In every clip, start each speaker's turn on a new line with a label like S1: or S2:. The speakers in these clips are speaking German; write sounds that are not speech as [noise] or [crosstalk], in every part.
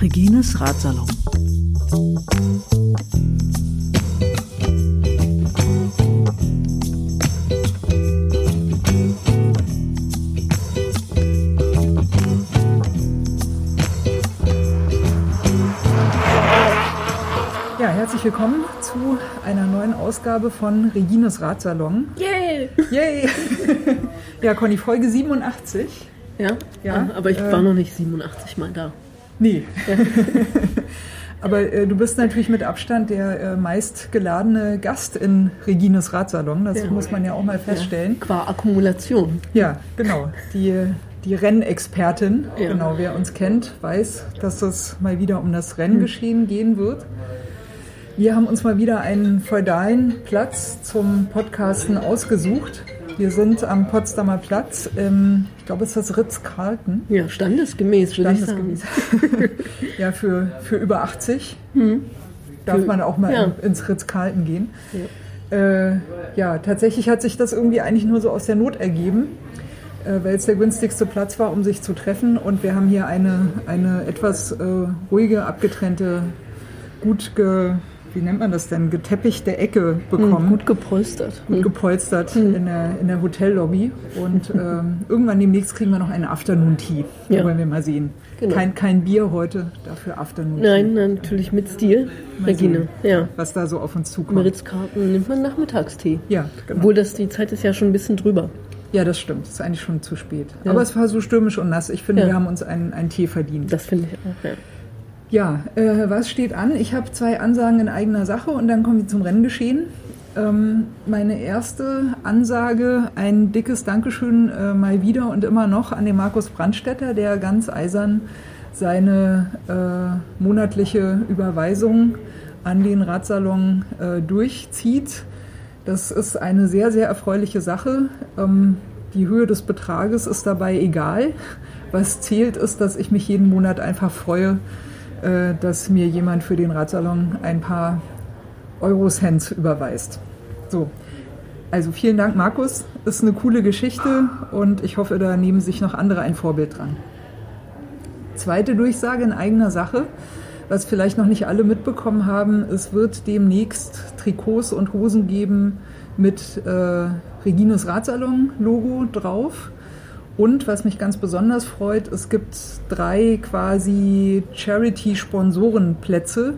S1: Regines Ratsalon.
S2: Ja, herzlich willkommen zu einer neuen Ausgabe von Regines Ratsalon.
S3: Yay!
S2: Yay! [laughs] ja, Conny, Folge 87.
S3: Ja,
S2: Ja,
S3: Ah, aber ich
S2: äh,
S3: war noch nicht 87 Mal da.
S2: Nee. [laughs] Aber äh, du bist natürlich mit Abstand der äh, meistgeladene Gast in Regines Ratsalon. Das
S3: Ja.
S2: muss man ja auch mal feststellen.
S3: Qua Akkumulation.
S2: Ja, genau. Die, die Rennexpertin,
S3: Ja.
S2: genau, wer uns kennt, weiß, dass es mal wieder um das Renngeschehen gehen wird. Wir haben uns mal wieder einen feudalen Platz zum Podcasten ausgesucht. Wir sind am Potsdamer Platz, im, ich glaube, es ist das Ritz-Carlton.
S3: Ja, standesgemäß, würde ich sagen.
S2: Standesgemäß. [laughs] ja, für, für über 80 darf
S3: Für-
S2: man auch mal
S3: ja.
S2: in, ins Ritz-Carlton gehen. Äh, ja, tatsächlich hat sich das irgendwie eigentlich nur so aus der Not ergeben, äh, weil es der günstigste Platz war, um sich zu treffen. Und wir haben hier eine, eine etwas äh, ruhige, abgetrennte, gut ge, wie nennt man das denn, geteppichte Ecke bekommen
S3: Gut gepolstert.
S2: gut gepolstert in, der, in der Hotellobby. Und [laughs] ähm, irgendwann demnächst kriegen wir noch einen Afternoon Tea.
S3: Ja.
S2: Wollen wir mal sehen.
S3: Genau.
S2: Kein, kein Bier heute, dafür Afternoon
S3: Nein, nein, natürlich mit Stil.
S2: Mal
S3: Regine,
S2: sehen,
S3: ja.
S2: Was da so auf uns zukommt.
S3: Meritzkarten nimmt man Nachmittagstee.
S2: Ja, genau.
S3: Obwohl das, die Zeit ist ja schon ein bisschen drüber.
S2: ja, das stimmt. Es ist eigentlich schon zu spät.
S3: Ja.
S2: Aber es war so stürmisch und nass. Ich finde,
S3: Ja.
S2: wir haben uns einen, einen Tee verdient.
S3: Das finde ich auch, ja.
S2: Ja, äh, was steht an? Ich habe zwei Ansagen in eigener Sache und dann kommen wir zum Renngeschehen. Ähm, meine erste Ansage, ein dickes Dankeschön äh, mal wieder und immer noch an den Markus Brandstetter, der ganz eisern seine äh, monatliche Überweisung an den Radsalon äh, durchzieht. Das ist eine sehr, sehr erfreuliche Sache. Ähm, die Höhe des Betrages ist dabei egal. Was zählt ist, dass ich mich jeden Monat einfach freue, dass mir jemand für den Radsalon ein paar Eurocents überweist. So, also vielen Dank, Markus. Ist eine coole Geschichte und ich hoffe, da nehmen sich noch andere ein Vorbild dran. Zweite Durchsage in eigener Sache. Was vielleicht noch nicht alle mitbekommen haben, es wird demnächst Trikots und Hosen geben mit äh, Regines Radsalon-Logo drauf. Und was mich ganz besonders freut, es gibt drei quasi Charity-Sponsorenplätze.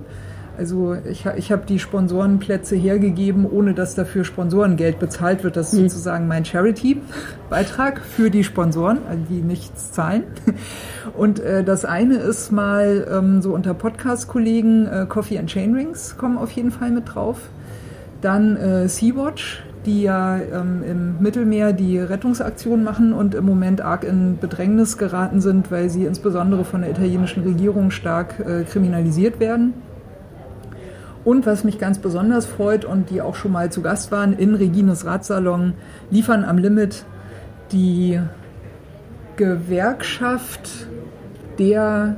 S2: Also ich, ich habe die Sponsorenplätze hergegeben, ohne dass dafür Sponsorengeld bezahlt wird. Das ist sozusagen mein Charity-Beitrag für die Sponsoren, die nichts zahlen. Und äh, das eine ist mal ähm, so unter Podcast-Kollegen, äh, Coffee and Chainrings kommen auf jeden Fall mit drauf. Dann äh, Sea-Watch, die ja ähm, im Mittelmeer die Rettungsaktion machen und im Moment arg in Bedrängnis geraten sind, weil sie insbesondere von der italienischen Regierung stark äh, kriminalisiert werden. Und was mich ganz besonders freut und die auch schon mal zu Gast waren in Regines Radsalon, liefern am Limit die Gewerkschaft der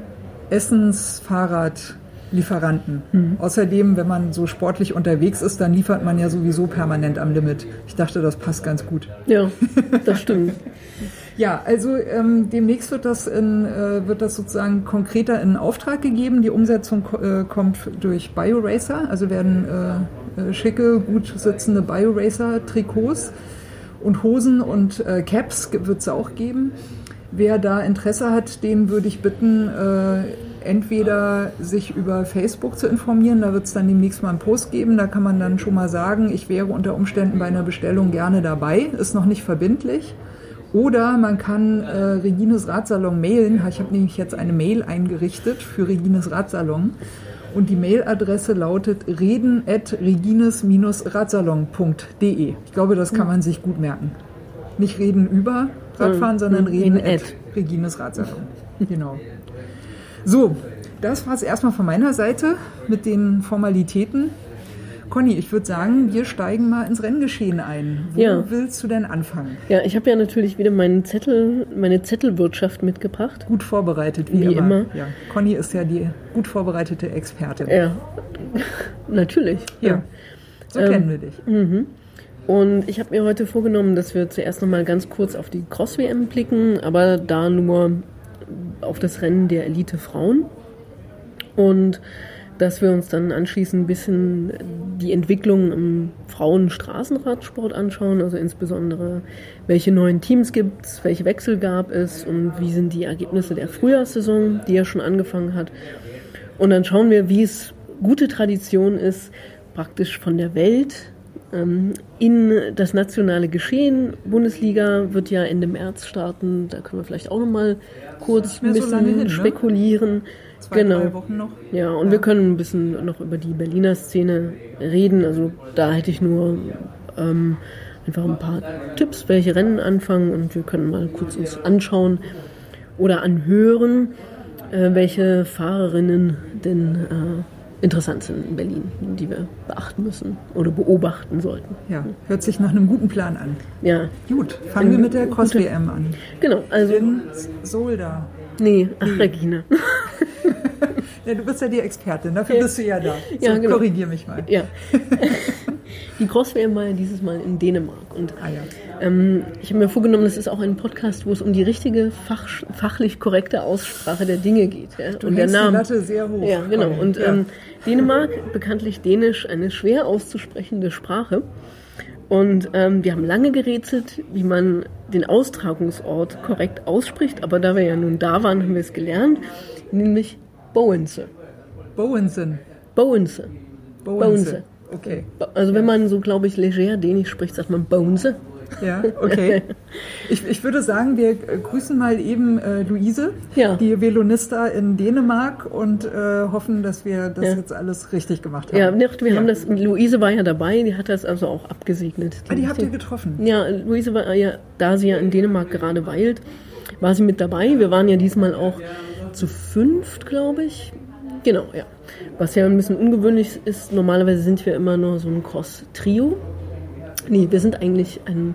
S2: Essensfahrradlieferanten. Außerdem, wenn man so sportlich unterwegs ist, dann liefert man ja sowieso permanent am Limit. Ich dachte, das passt ganz gut.
S3: Ja, das stimmt. [laughs]
S2: Ja, also ähm, demnächst wird das, in, äh, wird das sozusagen konkreter in Auftrag gegeben. Die Umsetzung äh, kommt durch BioRacer, also werden äh, äh, schicke, gut sitzende BioRacer-Trikots und Hosen und äh, Caps wird es auch geben. Wer da Interesse hat, den würde ich bitten, äh, entweder sich über Facebook zu informieren, da wird es dann demnächst mal einen Post geben, da kann man dann schon mal sagen, ich wäre unter Umständen bei einer Bestellung gerne dabei, ist noch nicht verbindlich. Oder man kann äh, Regines Radsalon mailen. Ich habe nämlich jetzt eine Mail eingerichtet für Regines Radsalon. Und die Mailadresse lautet reden at regines-radsalon.de. Ich glaube, das kann man sich gut merken. Nicht reden über Radfahren, sondern reden at. Regines Radsalon. Genau. So, das war es erstmal von meiner Seite mit den Formalitäten. Conny, ich würde sagen, wir steigen mal ins Renngeschehen ein. Wo
S3: Ja.
S2: willst du denn anfangen?
S3: Ja, ich habe ja natürlich wieder meinen Zettel, meine Zettelwirtschaft mitgebracht.
S2: Gut vorbereitet, wie,
S3: Wie
S2: immer.
S3: immer.
S2: Ja. Conny ist ja die gut vorbereitete Expertin.
S3: Ja, [laughs] natürlich.
S2: Ja. So
S3: Ähm,
S2: kennen wir dich.
S3: Und ich habe mir heute vorgenommen, dass wir zuerst nochmal ganz kurz auf die Cross-WM blicken, aber da nur auf das Rennen der Elite-Frauen. Und dass wir uns dann anschließend ein bisschen die Entwicklung im Frauen-Straßenradsport anschauen, also insbesondere welche neuen Teams gibt es, welche Wechsel gab es und wie sind die Ergebnisse der Frühjahrssaison, die ja schon angefangen hat. Und dann schauen wir, wie es gute Tradition ist, praktisch von der Welt in das nationale Geschehen. Bundesliga wird ja Ende März starten, da können wir vielleicht auch nochmal kurz ein bisschen so hin, ne? spekulieren.
S2: Zwei, genau. Wochen noch.
S3: Ja, und ja. wir können ein bisschen noch über die Berliner Szene reden. Also da hätte ich nur ähm, einfach ein paar Tipps, welche Rennen anfangen und wir können mal kurz uns anschauen oder anhören, äh, welche Fahrerinnen denn äh, interessant sind in Berlin, die wir beachten müssen oder beobachten sollten.
S2: Ja, hört sich nach einem guten Plan an.
S3: Ja.
S2: Gut, fangen wir mit der Cross-WM an.
S3: Genau, also.
S2: In Solda.
S3: Nee, ach, nee. Regina. [laughs]
S2: ja, du bist ja die Expertin, dafür bist du ja da. So,
S3: ja, genau.
S2: Korrigier mich mal.
S3: Ja. [laughs] Die Cross-WM war ja dieses Mal in Dänemark. Und
S2: ah, ja.
S3: Ähm, ich habe mir vorgenommen, das ist auch ein Podcast, wo es um die richtige, fach, fachlich korrekte Aussprache der Dinge geht. Ja?
S2: Du
S3: und der Name.
S2: die Latte sehr hoch.
S3: Ja, genau. Und ja. Ähm, Dänemark, bekanntlich Dänisch, eine schwer auszusprechende Sprache. Und ähm, wir haben lange gerätselt, wie man den Austragungsort korrekt ausspricht, aber da wir ja nun da waren, haben wir es gelernt, nämlich Bowense.
S2: Bowensen.
S3: Bowense.
S2: Bowense. Okay.
S3: Also wenn man so, glaube ich, leger Dänisch spricht, sagt man Bowense.
S2: Ja, okay. Ich, ich würde sagen, wir grüßen mal eben äh, Luise,
S3: ja.
S2: die Velonista in Dänemark und äh, hoffen, dass wir das ja. jetzt alles richtig gemacht haben.
S3: Ja, wir ja. haben das, Luise war ja dabei, die hat das also auch abgesegnet.
S2: Ah, die habt ihr getroffen?
S3: Ja, Luise war ja, da sie ja in Dänemark gerade weilt, war sie mit dabei. Wir waren ja diesmal auch zu fünft, glaube ich. Genau, ja. Was ja ein bisschen ungewöhnlich ist, normalerweise sind wir immer nur so ein Cross-Trio. Nee, wir sind eigentlich ein,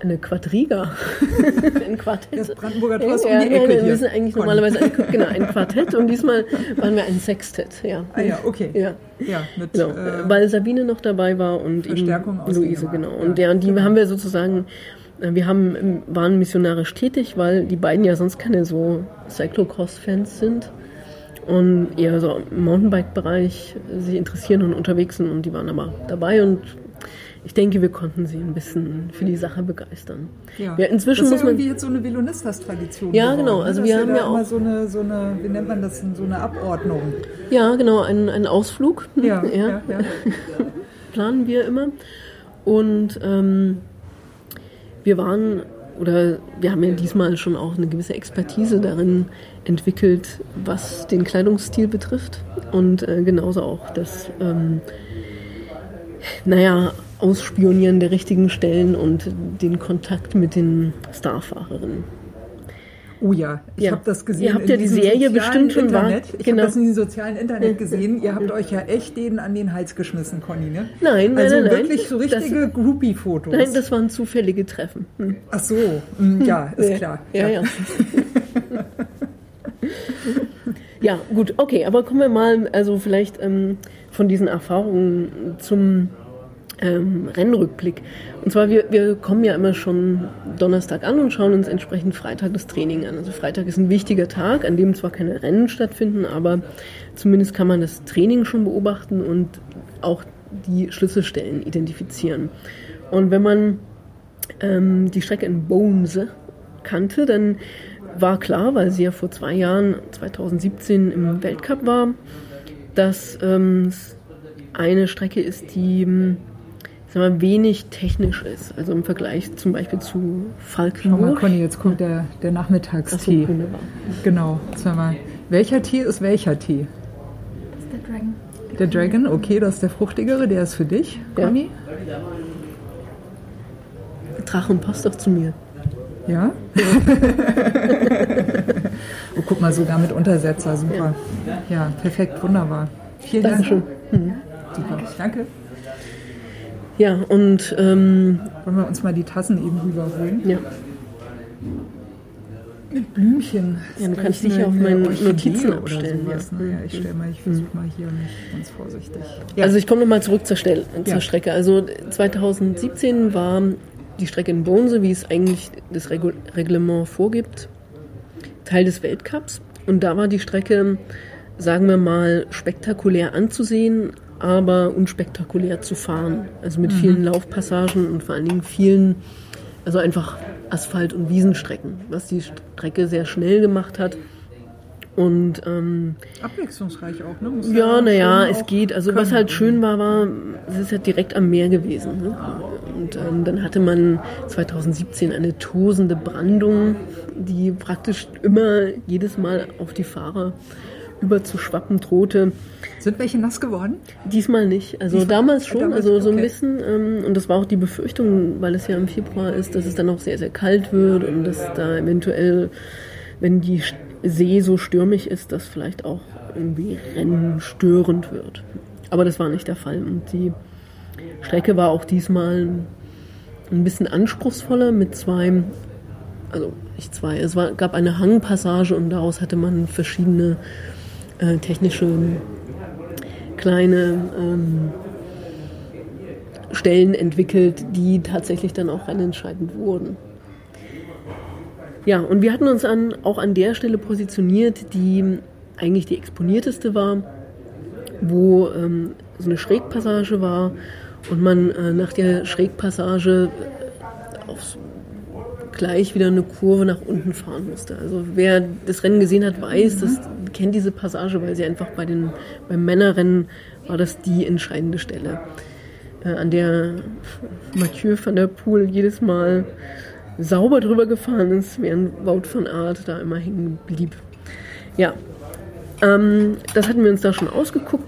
S3: eine Quadriga. [laughs]
S2: ein Quartett. Das Brandenburger Tor ist
S3: ja, um die Ecke nein, hier. Wir sind eigentlich Conny. normalerweise ein, [laughs] genau, ein Quartett und diesmal waren wir ein Sextett. Ja.
S2: Ah ja, okay.
S3: Ja.
S2: Ja, mit,
S3: genau,
S2: äh,
S3: weil Sabine noch dabei war und eben Luise, genau. Und ja, die genau. haben wir sozusagen äh, wir haben, waren missionarisch tätig, weil die beiden ja sonst keine so Cyclocross-Fans sind und eher so im Mountainbike-Bereich sich interessieren und unterwegs sind und die waren aber dabei und ich denke, wir konnten sie ein bisschen für die Sache begeistern.
S2: Ja.
S3: ja inzwischen
S2: das
S3: ist ja
S2: irgendwie jetzt so eine Velonistas-Tradition.
S3: Ja, geworden, genau. Ne? Also wir haben ja auch
S2: so eine, so eine, wie nennt man das, so eine Abordnung.
S3: Ja, genau, einen, einen Ausflug.
S2: Ja, [laughs] ja. ja, ja.
S3: planen wir immer. Und ähm, wir waren oder wir haben ja diesmal schon auch eine gewisse Expertise darin entwickelt, was den Kleidungsstil betrifft und äh, genauso auch das, ähm, naja, Ausspionieren der richtigen Stellen und den Kontakt mit den Starfahrerinnen.
S2: Oh ja, ich
S3: ja.
S2: habe das gesehen.
S3: Ihr habt ja die Serie bestimmt schon
S2: Internet.
S3: War,
S2: ich genau. habe das in diesem sozialen Internet gesehen. Ihr habt euch ja echt denen an den Hals geschmissen, Conny, ne?
S3: Nein, nein,
S2: also
S3: nein.
S2: wirklich so richtige Groupie-Fotos.
S3: Nein, das waren zufällige Treffen. Hm.
S2: Ach so, hm, ja, ist ja. klar.
S3: Ja, ja. [laughs] ja, gut, okay, aber kommen wir mal, also vielleicht ähm, von diesen Erfahrungen zum ähm, Rennrückblick. Und zwar, wir, wir kommen ja immer schon Donnerstag an und schauen uns entsprechend Freitag das Training an. Also Freitag ist ein wichtiger Tag, an dem zwar keine Rennen stattfinden, aber zumindest kann man das Training schon beobachten und auch die Schlüsselstellen identifizieren. Und wenn man ähm, die Strecke in Bonse kannte, dann war klar, weil sie ja vor zwei Jahren, 2017 im Weltcup war, dass ähm, eine Strecke ist, die ähm, sagen wir, wenig technisch ist. Also im Vergleich zum Beispiel zu Falkenburg.
S2: Schau mal, Conny, jetzt kommt der, der Nachmittagstee.
S3: So, wunderbar.
S2: Genau. Sag mal, welcher Tee ist welcher Tee?
S4: Das ist der Dragon.
S2: Der Dragon, okay, das ist der fruchtigere, der ist für dich, Conny.
S3: Ja. Drachen passt doch zu mir.
S2: Ja? [laughs] oh, guck mal, sogar mit Untersetzer, super. Ja, perfekt, wunderbar. Vielen
S3: Dankeschön.
S2: Dank. Mhm. Super, danke.
S3: Ja, und. Ähm,
S2: Wollen wir uns mal die Tassen eben rüberholen?
S3: Ja.
S2: Mit Blümchen.
S3: Ja, du kannst dich ja auf
S2: eine
S3: meine Notizen abstellen,
S2: sowas,
S3: ja.
S2: ne? Ich stelle mal, ich versuche mal hier nicht ganz vorsichtig. Ja.
S3: Also ich komme nochmal zurück zur, Stell zur
S2: Ja.
S3: Strecke. Also 2017 war die Strecke in Bonse, wie es eigentlich das Regu Reglement vorgibt, Teil des Weltcups. Und da war die Strecke, sagen wir mal, spektakulär anzusehen, aber unspektakulär zu fahren. Also mit vielen Laufpassagen und vor allen Dingen vielen, also einfach Asphalt- und Wiesenstrecken, was die Strecke sehr schnell gemacht hat. Und ähm,
S2: Abwechslungsreich auch, ne? Muss
S3: ja, naja, es geht. Also
S2: können.
S3: was halt schön war, war, es ist ja direkt am Meer gewesen. Ne? Und ähm, dann hatte man 2017 eine tosende Brandung, die praktisch immer jedes Mal auf die Fahrer überzuschwappen drohte.
S2: Sind welche nass geworden?
S3: Diesmal nicht. Also
S2: Diesmal-
S3: damals schon,
S2: damals,
S3: also so ein
S2: okay.
S3: bisschen. Ähm, und das war auch die Befürchtung, weil es ja im Februar ist, dass es dann auch sehr, sehr kalt wird und dass da eventuell, wenn die See so stürmig ist, dass vielleicht auch irgendwie Rennen störend wird. Aber das war nicht der Fall. Und die Strecke war auch diesmal ein bisschen anspruchsvoller mit zwei, also nicht zwei, es war, gab eine Hangpassage und daraus hatte man verschiedene äh, technische kleine ähm, Stellen entwickelt, die tatsächlich dann auch rennentscheidend wurden. Ja, und wir hatten uns an, auch an der Stelle positioniert, die eigentlich die exponierteste war, wo ähm, so eine Schrägpassage war und man äh, nach der Schrägpassage aufs gleich wieder eine Kurve nach unten fahren musste. Also wer das Rennen gesehen hat, weiß, das kennt diese Passage, weil sie einfach bei den beim Männerrennen war das die entscheidende Stelle, äh, an der Mathieu van der Poel jedes Mal sauber drüber gefahren ist, während Wout van Aert da immer hängen blieb. Ja, ähm, das hatten wir uns da schon ausgeguckt,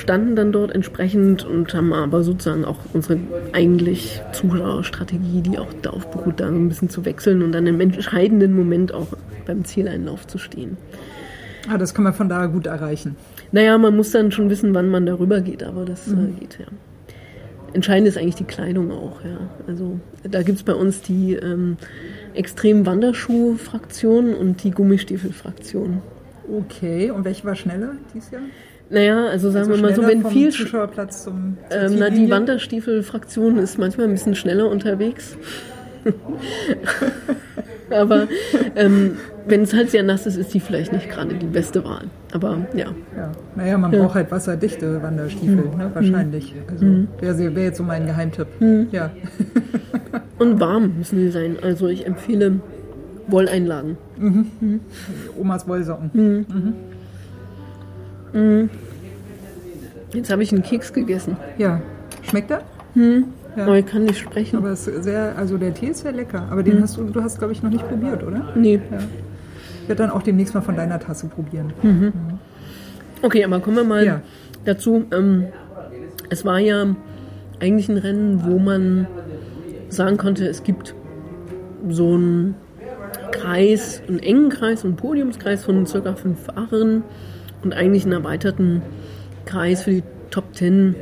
S3: standen dann dort entsprechend und haben aber sozusagen auch unsere eigentlich Zuschauerstrategie, die auch darauf beruht, da so ein bisschen zu wechseln und dann im entscheidenden Moment auch beim Zieleinlauf zu stehen.
S2: Ah, das kann man von da gut erreichen.
S3: Naja, man muss dann schon wissen, wann man darüber geht, aber das äh, geht ja. Entscheidend ist eigentlich die Kleidung auch, ja. Also da gibt es bei uns die ähm, extrem Wanderschuh-Fraktion und die Gummistiefel-Fraktion.
S2: Okay, und welche war schneller dieses Jahr?
S3: Naja, also sagen
S2: Also
S3: wir mal so, wenn viel
S2: Zuschauerplatz zum zur
S3: Ähm, na, die? Wanderstiefel-Fraktion ist manchmal ein bisschen schneller unterwegs. [laughs] Aber ähm, wenn es halt sehr nass ist, ist die vielleicht nicht gerade die beste Wahl. Aber ja.
S2: Ja. Naja, man braucht halt wasserdichte Wanderstiefel,
S3: Hm.
S2: ne? wahrscheinlich. Also wäre wär jetzt so mein Geheimtipp.
S3: Hm.
S2: Ja. [laughs]
S3: Und warm müssen die sein. Also ich empfehle Wolleinlagen.
S2: Omas Wollsocken.
S3: Hm. Jetzt habe ich einen Keks gegessen.
S2: Ja. Schmeckt er? Ja.
S3: Aber ich kann nicht sprechen.
S2: Aber es ist sehr, also der Tee ist sehr lecker. Aber den hast du, du hast, glaube ich, noch nicht probiert, oder?
S3: nee.
S2: Ja. Ich werde dann auch demnächst mal von deiner Tasse probieren.
S3: Okay, aber kommen wir mal
S2: Ja.
S3: dazu. Ähm, es war ja eigentlich ein Rennen, wo man sagen konnte, es gibt so einen Kreis, einen engen Kreis, einen Podiumskreis von circa fünf Fahrern und eigentlich einen erweiterten Kreis für die Top Ten,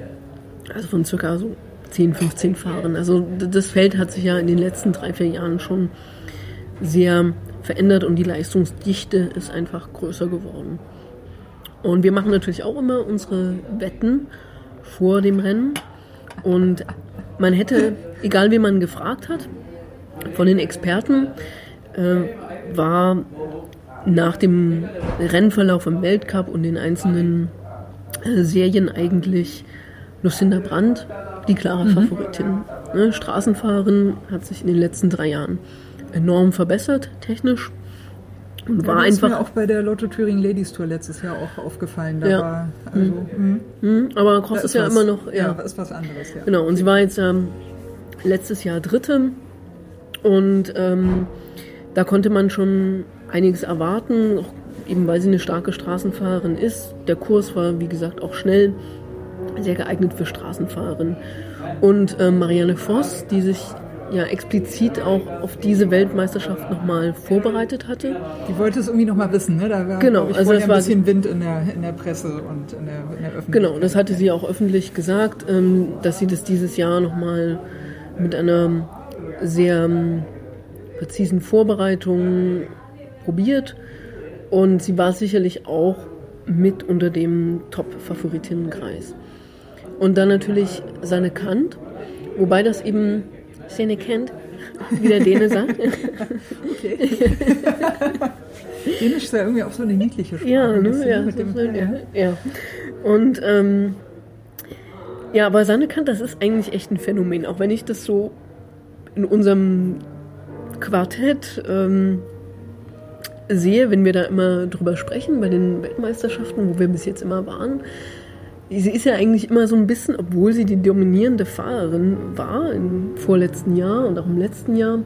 S3: also von circa so 10, 15 Fahrern. Also das Feld hat sich ja in den letzten drei, vier Jahren schon sehr verändert und die Leistungsdichte ist einfach größer geworden. Und wir machen natürlich auch immer unsere Wetten vor dem Rennen. Und man hätte, egal wen man gefragt hat, von den Experten, äh, war nach dem Rennverlauf im Weltcup und den einzelnen äh, Serien eigentlich Lucinda Brandt die klare Favoritin. Ne, Straßenfahrerin hat sich in den letzten drei Jahren enorm verbessert, technisch. Und war
S2: ja, das ist
S3: einfach
S2: mir auch bei der Lotto Thüringen Ladies Tour letztes Jahr auch aufgefallen. Da
S3: Ja.
S2: war, also, mh,
S3: Hm, aber Cross
S2: da
S3: ist ja
S2: was,
S3: immer noch, ja,
S2: ja, ist was anderes, ja.
S3: genau. Und sie war jetzt ähm, letztes Jahr Dritte und ähm, da konnte man schon einiges erwarten, auch eben weil sie eine starke Straßenfahrerin ist. Der Kurs war, wie gesagt, auch schnell, sehr geeignet für Straßenfahrerinnen. Und ähm, Marianne Voss, die sich ja explizit auch auf diese Weltmeisterschaft nochmal vorbereitet hatte,
S2: Die wollte es irgendwie noch mal wissen, ne? Da war,
S3: Genau,
S2: ich,
S3: also das
S2: ein
S3: war-
S2: bisschen Wind in der, in der Presse und in der, in der Öffentlichkeit.
S3: Genau, das hatte sie auch öffentlich gesagt, ähm, dass sie das dieses Jahr nochmal mit einer sehr ähm, präzisen Vorbereitung probiert und sie war sicherlich auch mit unter dem Top-Favoritinnenkreis. Und dann natürlich seine Kant, wobei das eben seine Kant, wie der Däne sagt.
S2: Okay. [laughs] Dänisch ist ja irgendwie auch so eine niedliche Sprache.
S3: Ja, ne? ja,
S2: mit dem,
S3: so, ja, ja. Und ähm, ja, aber seine Kant, das ist eigentlich echt ein Phänomen, auch wenn ich das so in unserem Quartett ähm, sehe, wenn wir da immer drüber sprechen, bei den Weltmeisterschaften, wo wir bis jetzt immer waren. Sie ist ja eigentlich immer so ein bisschen, obwohl sie die dominierende Fahrerin war im vorletzten Jahr und auch im letzten Jahr,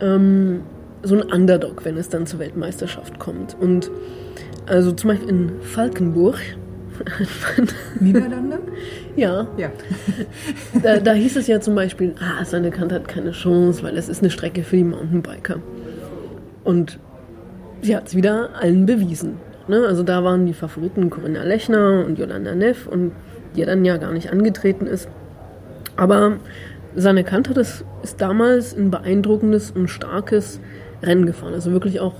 S3: ähm, so ein Underdog, wenn es dann zur Weltmeisterschaft kommt. Und also zum Beispiel in Falkenburg. [laughs]
S2: Niederlande?
S3: ja,
S2: Ja. [laughs]
S3: da, da hieß es ja zum Beispiel, ah, seine Kant hat keine Chance, weil es ist eine Strecke für die Mountainbiker. Und sie hat es wieder allen bewiesen. Ne? Also da waren die Favoriten Corinna Lechner und Jolanda Neff und die dann ja gar nicht angetreten ist. Aber seine Kant hat ist damals ein beeindruckendes und starkes Rennen gefahren. Also wirklich auch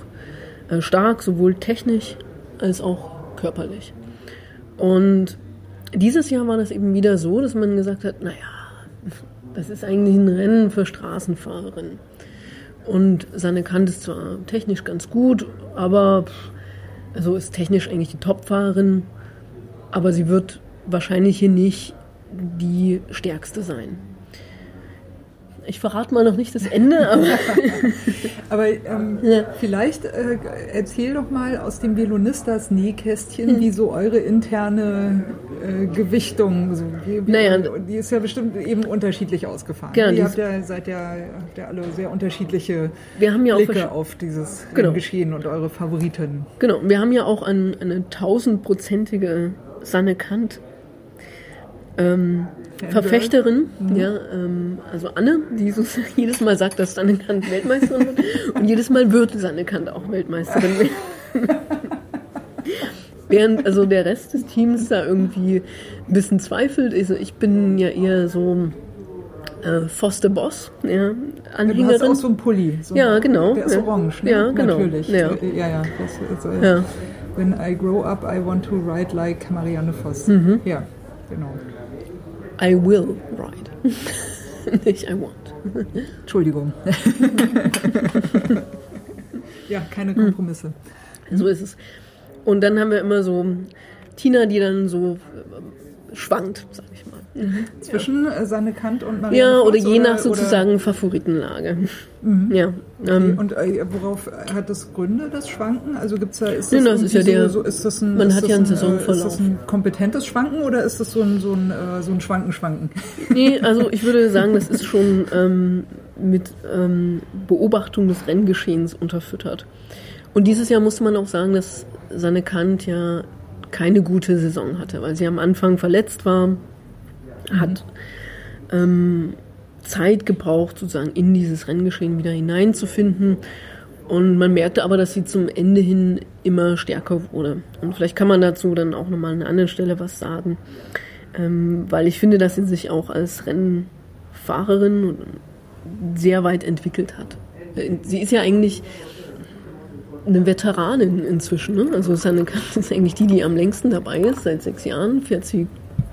S3: äh, stark, sowohl technisch als auch körperlich. Und dieses Jahr war das eben wieder so, dass man gesagt hat, naja, das ist eigentlich ein Rennen für Straßenfahrerinnen. Und seine Kant ist zwar technisch ganz gut, aber also ist technisch eigentlich die Topfahrerin, aber sie wird wahrscheinlich hier nicht die stärkste sein. Ich verrate mal noch nicht das Ende, [laughs] aber [laughs]
S2: Aber ähm,
S3: Ja.
S2: vielleicht äh, erzähl doch mal aus dem Velonistas Nähkästchen,
S3: Hm.
S2: wie so eure interne äh, Gewichtung, so, wie, wie,
S3: Naja.
S2: die ist ja bestimmt eben unterschiedlich ausgefahren.
S3: Genau,
S2: Ihr habt ja, seid ja, habt ja alle sehr unterschiedliche
S3: wir haben ja auch
S2: Blicke auf dieses
S3: Genau.
S2: Geschehen und eure Favoriten.
S3: Genau, wir haben ja auch ein, eine tausendprozentige Sanne Kant ähm,
S2: Fangirl.
S3: Verfechterin, ja, ähm, also Anne, die so [laughs] jedes Mal sagt, dass Sanne Kant Weltmeisterin wird und jedes Mal wird Sanne Kant auch Weltmeisterin werden. [laughs] Während also der Rest des Teams da irgendwie ein bisschen zweifelt. Also ich bin ja eher so äh, Foster Boss, ja,
S2: Du hast
S3: Anhängerin.
S2: auch so einen Pulli. So
S3: Ja, genau.
S2: Der ist
S3: Ja.
S2: orange, ne?
S3: Ja, genau.
S2: Natürlich.
S3: Ja.
S2: Äh, ja, ja. Das, äh,
S3: Ja.
S2: When I grow up, I want to ride like Marianne Voss.
S3: Mhm.
S2: Ja, genau.
S3: I will ride. [laughs] Nicht I want.
S2: Entschuldigung. [laughs] ja, keine. Kompromisse.
S3: So ist es. Und dann haben wir immer so Tina, die dann so schwankt, sag ich mal.
S2: Zwischen äh, Sanne Kant und Marianne
S3: Ja, oder je nach
S2: oder-
S3: sozusagen Favoritenlage. Ja. Ähm,
S2: Und äh, worauf hat das Gründe, das Schwanken? Also gibt's da, ist das,
S3: das ist ja der-
S2: so, ist das ein,
S3: man
S2: ist
S3: hat
S2: das
S3: ja einen
S2: ein, äh,
S3: Saisonverlauf.
S2: Ist das ein kompetentes Schwanken oder ist das so ein, so ein, äh, so ein Schwanken-Schwanken? [laughs]
S3: nee, also ich würde sagen, das ist schon ähm, mit ähm, Beobachtung des Renngeschehens unterfüttert. Und dieses Jahr musste man auch sagen, dass Sanne Kant ja keine gute Saison hatte, weil sie am Anfang verletzt war, hat ähm, Zeit gebraucht, sozusagen in dieses Renngeschehen wieder hineinzufinden. Und man merkte aber, dass sie zum Ende hin immer stärker wurde. Und vielleicht kann man dazu dann auch nochmal an einer anderen Stelle was sagen. Ähm, weil ich finde, dass sie sich auch als Rennfahrerin sehr weit entwickelt hat. Sie ist ja eigentlich eine Veteranin inzwischen. Ne? Also Sanne Kant [laughs] ist eigentlich die, die am längsten dabei ist. Seit sechs Jahren fährt sie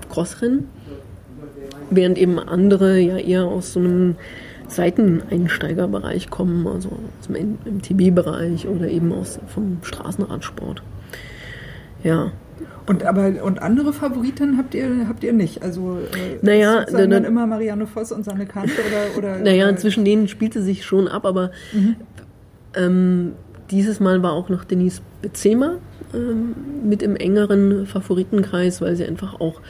S3: Crossrennen. Während eben andere ja eher aus so einem Seiteneinsteigerbereich kommen, also aus dem MTB-Bereich oder eben aus vom Straßenradsport. Ja,
S2: Und aber und andere Favoriten habt ihr habt ihr nicht? Also äh,
S3: Naja, dann-
S2: dann immer Marianne Voss und Sanne Kant oder oder [laughs]
S3: Naja,
S2: oder,
S3: zwischen denen spielte sich schon ab, aber ähm, dieses Mal war auch noch Denise Bezema ähm, mit im engeren Favoritenkreis, weil sie einfach auch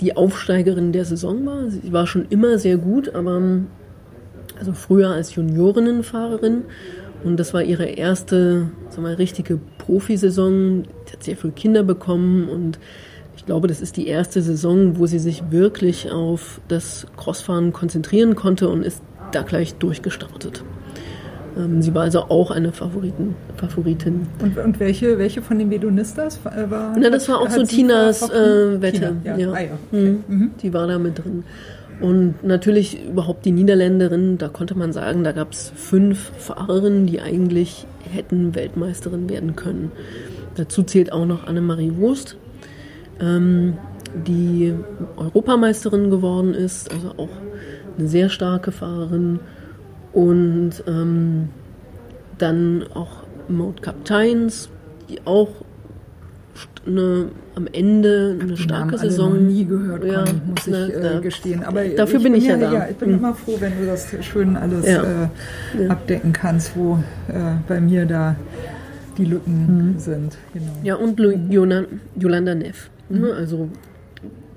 S3: die Aufsteigerin der Saison war. Sie war schon immer sehr gut, aber ähm, also früher als Juniorinnenfahrerin und das war ihre erste, sagen wir, richtige Profisaison. Sie hat sehr früh Kinder bekommen und ich glaube, das ist die erste Saison, wo sie sich wirklich auf das Crossfahren konzentrieren konnte und ist da gleich durchgestartet. Ähm, sie war also auch eine Favoriten, Favoritin.
S2: und, und welche welche von den Vedonistas war?
S3: Na, das war auch so Tinas äh, Wette.
S2: Tina, ja.
S3: Ja.
S2: Ah, ja.
S3: Mhm. Die war da mit drin. Und natürlich überhaupt die Niederländerin, da konnte man sagen, da gab es fünf Fahrerinnen, die eigentlich hätten Weltmeisterin werden können. Dazu zählt auch noch Annemarie Wurst, ähm, die Europameisterin geworden ist, also auch eine sehr starke Fahrerin. Und ähm, dann auch Mode Captains, die auch eine, am Ende eine starke Saison.
S2: noch nie gehört,
S3: Ja,
S2: Conny, muss ich
S3: ne,
S2: äh, gestehen. Aber
S3: dafür bin ich ja da.
S2: Ja, ich bin
S3: Mhm.
S2: immer froh, wenn du das schön alles
S3: Ja.
S2: äh, abdecken kannst, wo äh, bei mir da die Lücken sind. Genau.
S3: Mhm. Ja, und Jona- Yolanda Neff. Ne? Also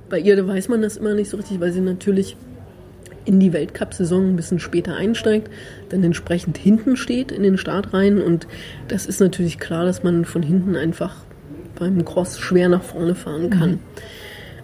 S3: bei ihr weiß man das immer nicht so richtig, weil sie natürlich in die Weltcup-Saison ein bisschen später einsteigt, dann entsprechend hinten steht in den Startreihen und das ist natürlich klar, dass man von hinten einfach beim Cross schwer nach vorne fahren kann.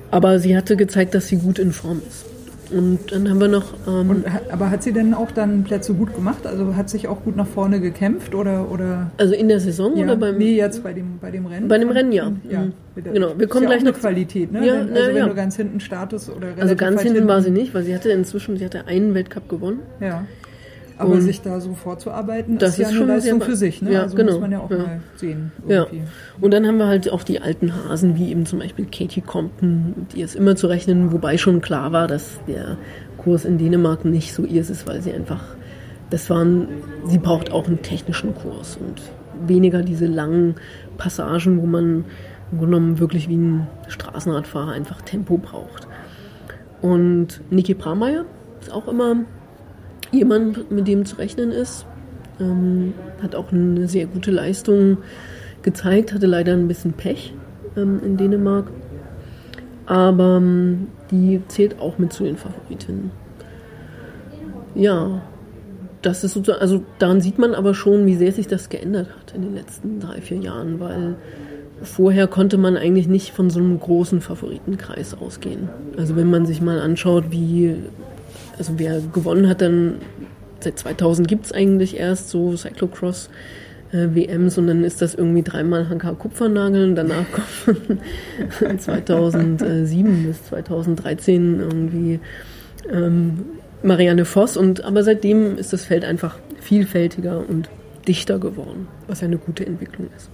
S3: Aber sie hatte gezeigt, dass sie gut in Form ist. Und dann haben wir noch ähm,
S2: Und, aber hat sie denn auch dann Plätze gut gemacht? Also hat sich auch gut nach vorne gekämpft oder oder
S3: also in der Saison
S2: ja,
S3: oder beim
S2: nee, jetzt bei dem bei dem Rennen?
S3: Bei dem Rennen, ja.
S2: ja.
S3: Mhm.
S2: Mit der-
S3: Genau, wir kommen
S2: ja
S3: gleich noch
S2: Qualität, ne?
S3: Ja,
S2: wenn, also wenn
S3: ja.
S2: du ganz hinten startest oder
S3: also ganz hinten war sie nicht, weil sie hatte inzwischen, sie hatte einen Weltcup gewonnen.
S2: Ja. Aber
S3: Und
S2: sich da so vorzuarbeiten,
S3: das
S2: ist ja
S3: ist
S2: eine
S3: schon
S2: Leistung für sich. Ne?
S3: ja,
S2: also
S3: genau,
S2: muss man ja auch
S3: ja.
S2: mal sehen.
S3: Ja. Und dann haben wir halt auch die alten Hasen, wie eben zum Beispiel Katie Compton, die ist immer zu rechnen, wobei schon klar war, dass der Kurs in Dänemark nicht so ihrs ist, weil sie einfach, das waren, sie braucht auch einen technischen Kurs und weniger diese langen Passagen, wo man im Grunde genommen wirklich wie ein Straßenradfahrer einfach Tempo braucht. Und Niki Prameyer ist auch immer jemand, mit dem zu rechnen ist. Ähm, hat auch eine sehr gute Leistung gezeigt, hatte leider ein bisschen Pech ähm, in Dänemark. Aber ähm, die zählt auch mit zu den Favoritinnen. Ja, das ist sozusagen, also daran sieht man aber schon, wie sehr sich das geändert hat in den letzten drei, vier Jahren, weil vorher konnte man eigentlich nicht von so einem großen Favoritenkreis ausgehen. Also wenn man sich mal anschaut, wie, also wer gewonnen hat, dann seit 2000 gibt es eigentlich erst so Cyclocross. äh, WMs und dann ist das irgendwie dreimal Hanka Kupfernagel und danach kommt von 2007 bis 2013 irgendwie ähm, Marianne Voss und aber seitdem ist das Feld einfach vielfältiger und dichter geworden, was ja eine gute Entwicklung ist.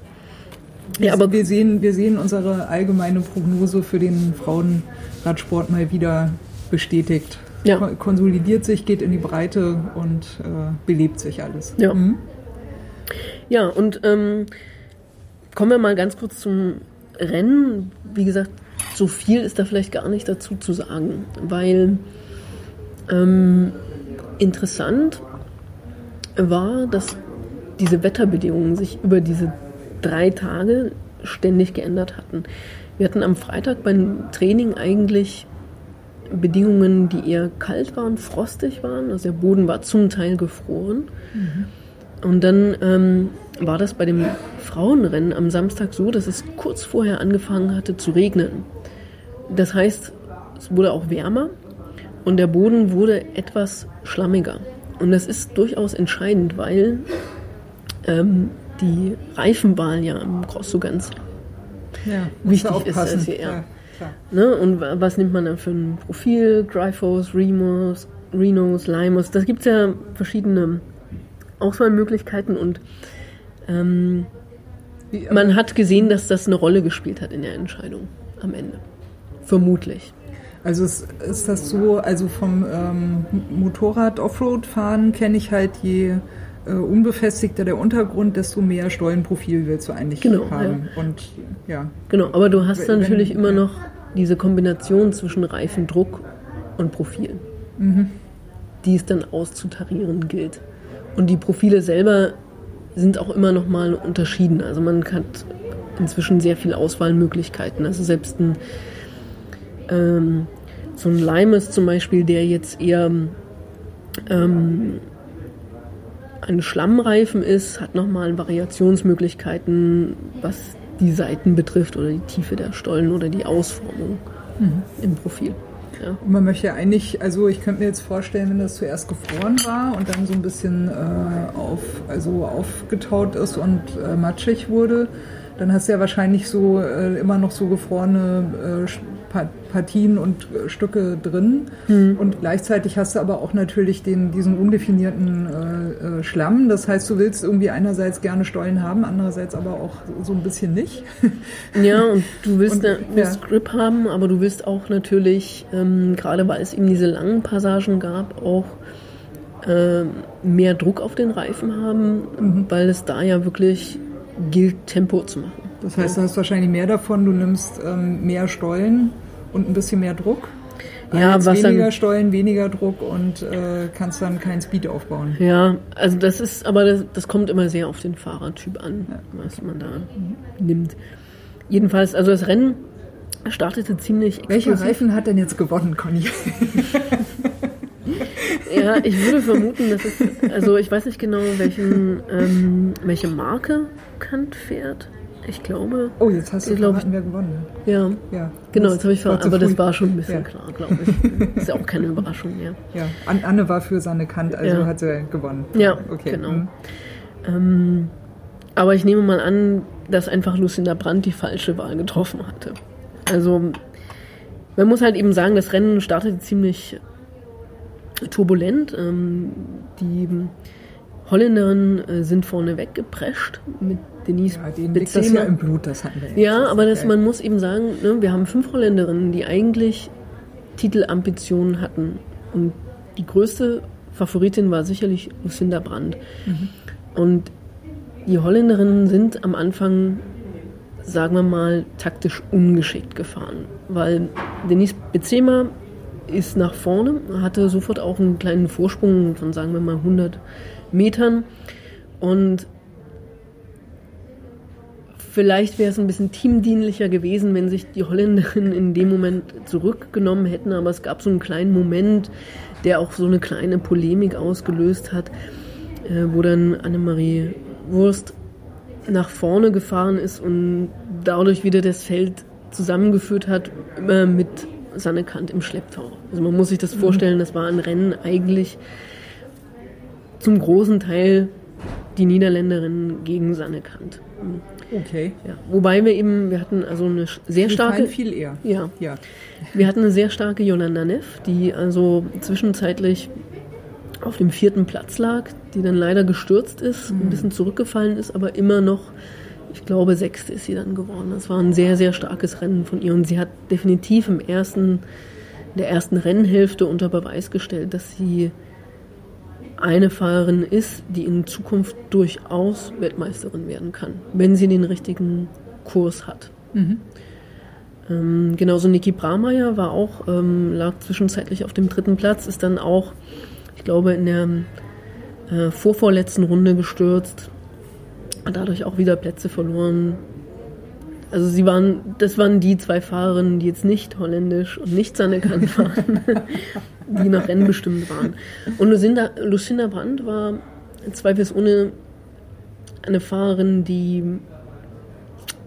S3: Ja, aber
S2: wir sehen, wir sehen unsere allgemeine Prognose für den Frauenradsport mal wieder bestätigt.
S3: Ja.
S2: Ko- Konsolidiert sich, geht in die Breite und äh, belebt sich alles.
S3: Ja.
S2: Mhm.
S3: Ja, und ähm, kommen wir mal ganz kurz zum Rennen. Wie gesagt, so viel ist da vielleicht gar nicht dazu zu sagen, weil ähm, interessant war, dass diese Wetterbedingungen sich über diese drei Tage ständig geändert hatten. Wir hatten am Freitag beim Training eigentlich Bedingungen, die eher kalt waren, frostig waren. Also der Boden war zum Teil gefroren. Und dann ähm, war das bei dem Frauenrennen am Samstag so, dass es kurz vorher angefangen hatte zu regnen. Das heißt, es wurde auch wärmer und der Boden wurde etwas schlammiger. Und das ist durchaus entscheidend, weil ähm, die Reifenwahl ja im Cross so ganz
S2: Ja,
S3: Wichtig ist
S2: aufpassen.
S3: das hier, ja.
S2: Klar.
S3: Ne? Und wa- was nimmt man dann für ein Profil? Gryphos, Remus, Renos, Limus. Da gibt es ja verschiedene Auswahlmöglichkeiten und ähm,
S2: Wie,
S3: man hat gesehen, dass das eine Rolle gespielt hat in der Entscheidung am Ende. Vermutlich.
S2: Also ist, ist das so, also vom ähm, Motorrad-Offroad-Fahren kenne ich halt, je äh, unbefestigter der Untergrund, desto mehr Stollenprofil willst du eigentlich
S3: Genau,
S2: haben. Und ja,
S3: Genau, aber du hast
S2: Wenn-
S3: natürlich immer
S2: ja.
S3: noch diese Kombination zwischen Reifendruck und Profil, die es dann auszutarieren gilt. Und die Profile selber sind auch immer noch mal unterschieden. Also man hat inzwischen sehr viele Auswahlmöglichkeiten. Also selbst ein ähm, so ein Limes zum Beispiel, der jetzt eher ähm, ein Schlammreifen ist, hat nochmal Variationsmöglichkeiten, was die Seiten betrifft oder die Tiefe der Stollen oder die Ausformung im Profil. Ja.
S2: Und man möchte ja eigentlich, also ich könnte mir jetzt vorstellen, wenn das zuerst gefroren war und dann so ein bisschen äh, auf, also aufgetaut ist und äh, matschig wurde, dann hast du ja wahrscheinlich so äh, immer noch so gefrorene äh, Partien und äh, Stücke drin. Mhm. Und gleichzeitig hast du aber auch natürlich den, diesen undefinierten äh, äh, Schlamm. Das heißt, du willst irgendwie einerseits gerne Stollen haben, andererseits aber auch so ein bisschen nicht. [laughs]
S3: Ja, und du willst, und, eine, willst ja. Grip haben, aber du willst auch natürlich, ähm, gerade weil es eben diese langen Passagen gab, auch äh, mehr Druck auf den Reifen haben, mhm. weil es da ja wirklich gilt, Tempo zu machen.
S2: Das heißt, du hast wahrscheinlich mehr davon, du nimmst ähm, mehr Stollen und ein bisschen mehr Druck.
S3: Ja,
S2: Als
S3: was
S2: weniger
S3: dann,
S2: Stollen, weniger Druck und äh, kannst dann keinen Speed aufbauen.
S3: Ja, also das ist, aber das, das kommt immer sehr auf den Fahrertyp an, ja. was man da mhm. nimmt. Jedenfalls, also das Rennen startete ziemlich
S2: explosiv. Welcher Reifen hat denn jetzt gewonnen, Conny?
S3: ja, ich würde vermuten, dass es, also ich weiß nicht genau, welchen, ähm, welche Marke Kant fährt. Ich glaube.
S2: Oh, jetzt hast du glaube wer gewonnen.
S3: Ja. ja. Genau, jetzt habe ich verraten, aber das war schon ein bisschen ja. klar, glaube ich. [laughs] Ist ja auch keine Überraschung mehr.
S2: Ja, Anne war für seine Kant, also ja. hat sie gewonnen.
S3: Ja, okay. genau. Mhm. Ähm, aber ich nehme mal an, dass einfach Lucinda Brandt die falsche Wahl getroffen hatte. Also man muss halt eben sagen, das Rennen startete ziemlich turbulent. Ähm, die Holländerinnen äh, sind vorne weggeprescht mit Denise
S2: ja, denen liegt das ja im Blut, das hatten
S3: wir. Ja, aber das, man muss eben sagen, ne, wir haben fünf Holländerinnen, die eigentlich Titelambitionen hatten. Und die größte Favoritin war sicherlich Lucinda Brandt. Mhm. Und die Holländerinnen sind am Anfang, sagen wir mal, taktisch ungeschickt gefahren. Weil Denise Bezema ist nach vorne, hatte sofort auch einen kleinen Vorsprung von, sagen wir mal, 100 Metern. Und Vielleicht wäre es ein bisschen teamdienlicher gewesen, wenn sich die Holländerinnen in dem Moment zurückgenommen hätten, aber es gab so einen kleinen Moment, der auch so eine kleine Polemik ausgelöst hat, äh, wo dann Annemarie Wurst nach vorne gefahren ist und dadurch wieder das Feld zusammengeführt hat mit Sanne Kant im Schlepptau. Also man muss sich das vorstellen, das war ein Rennen eigentlich zum großen Teil die Niederländerinnen gegen Sanne Kant.
S2: Okay.
S3: Ja. Wobei wir eben, wir hatten also eine sehr starke.
S2: Viel eher.
S3: Ja. ja. Wir hatten eine sehr starke Yolanda Neff, die also zwischenzeitlich auf dem vierten Platz lag, die dann leider gestürzt ist, mhm. ein bisschen zurückgefallen ist, aber immer noch, ich glaube, sechste ist sie dann geworden. Das war ein sehr, sehr starkes Rennen von ihr und sie hat definitiv im ersten, der ersten Rennhälfte unter Beweis gestellt, dass sie eine Fahrerin ist, die in Zukunft durchaus Weltmeisterin werden kann, wenn sie den richtigen Kurs hat. Mhm. Ähm, genauso Niki Brameyer war auch, ähm, lag zwischenzeitlich auf dem dritten Platz, ist dann auch, ich glaube, in der äh, vorvorletzten Runde gestürzt, hat dadurch auch wieder Plätze verloren. Also sie waren, das waren die zwei Fahrerinnen, die jetzt nicht holländisch und nicht anerkannt [laughs] waren, die nach Rennen bestimmt waren. Und Lucinda, Lucinda Brandt war zweifelsohne eine Fahrerin, die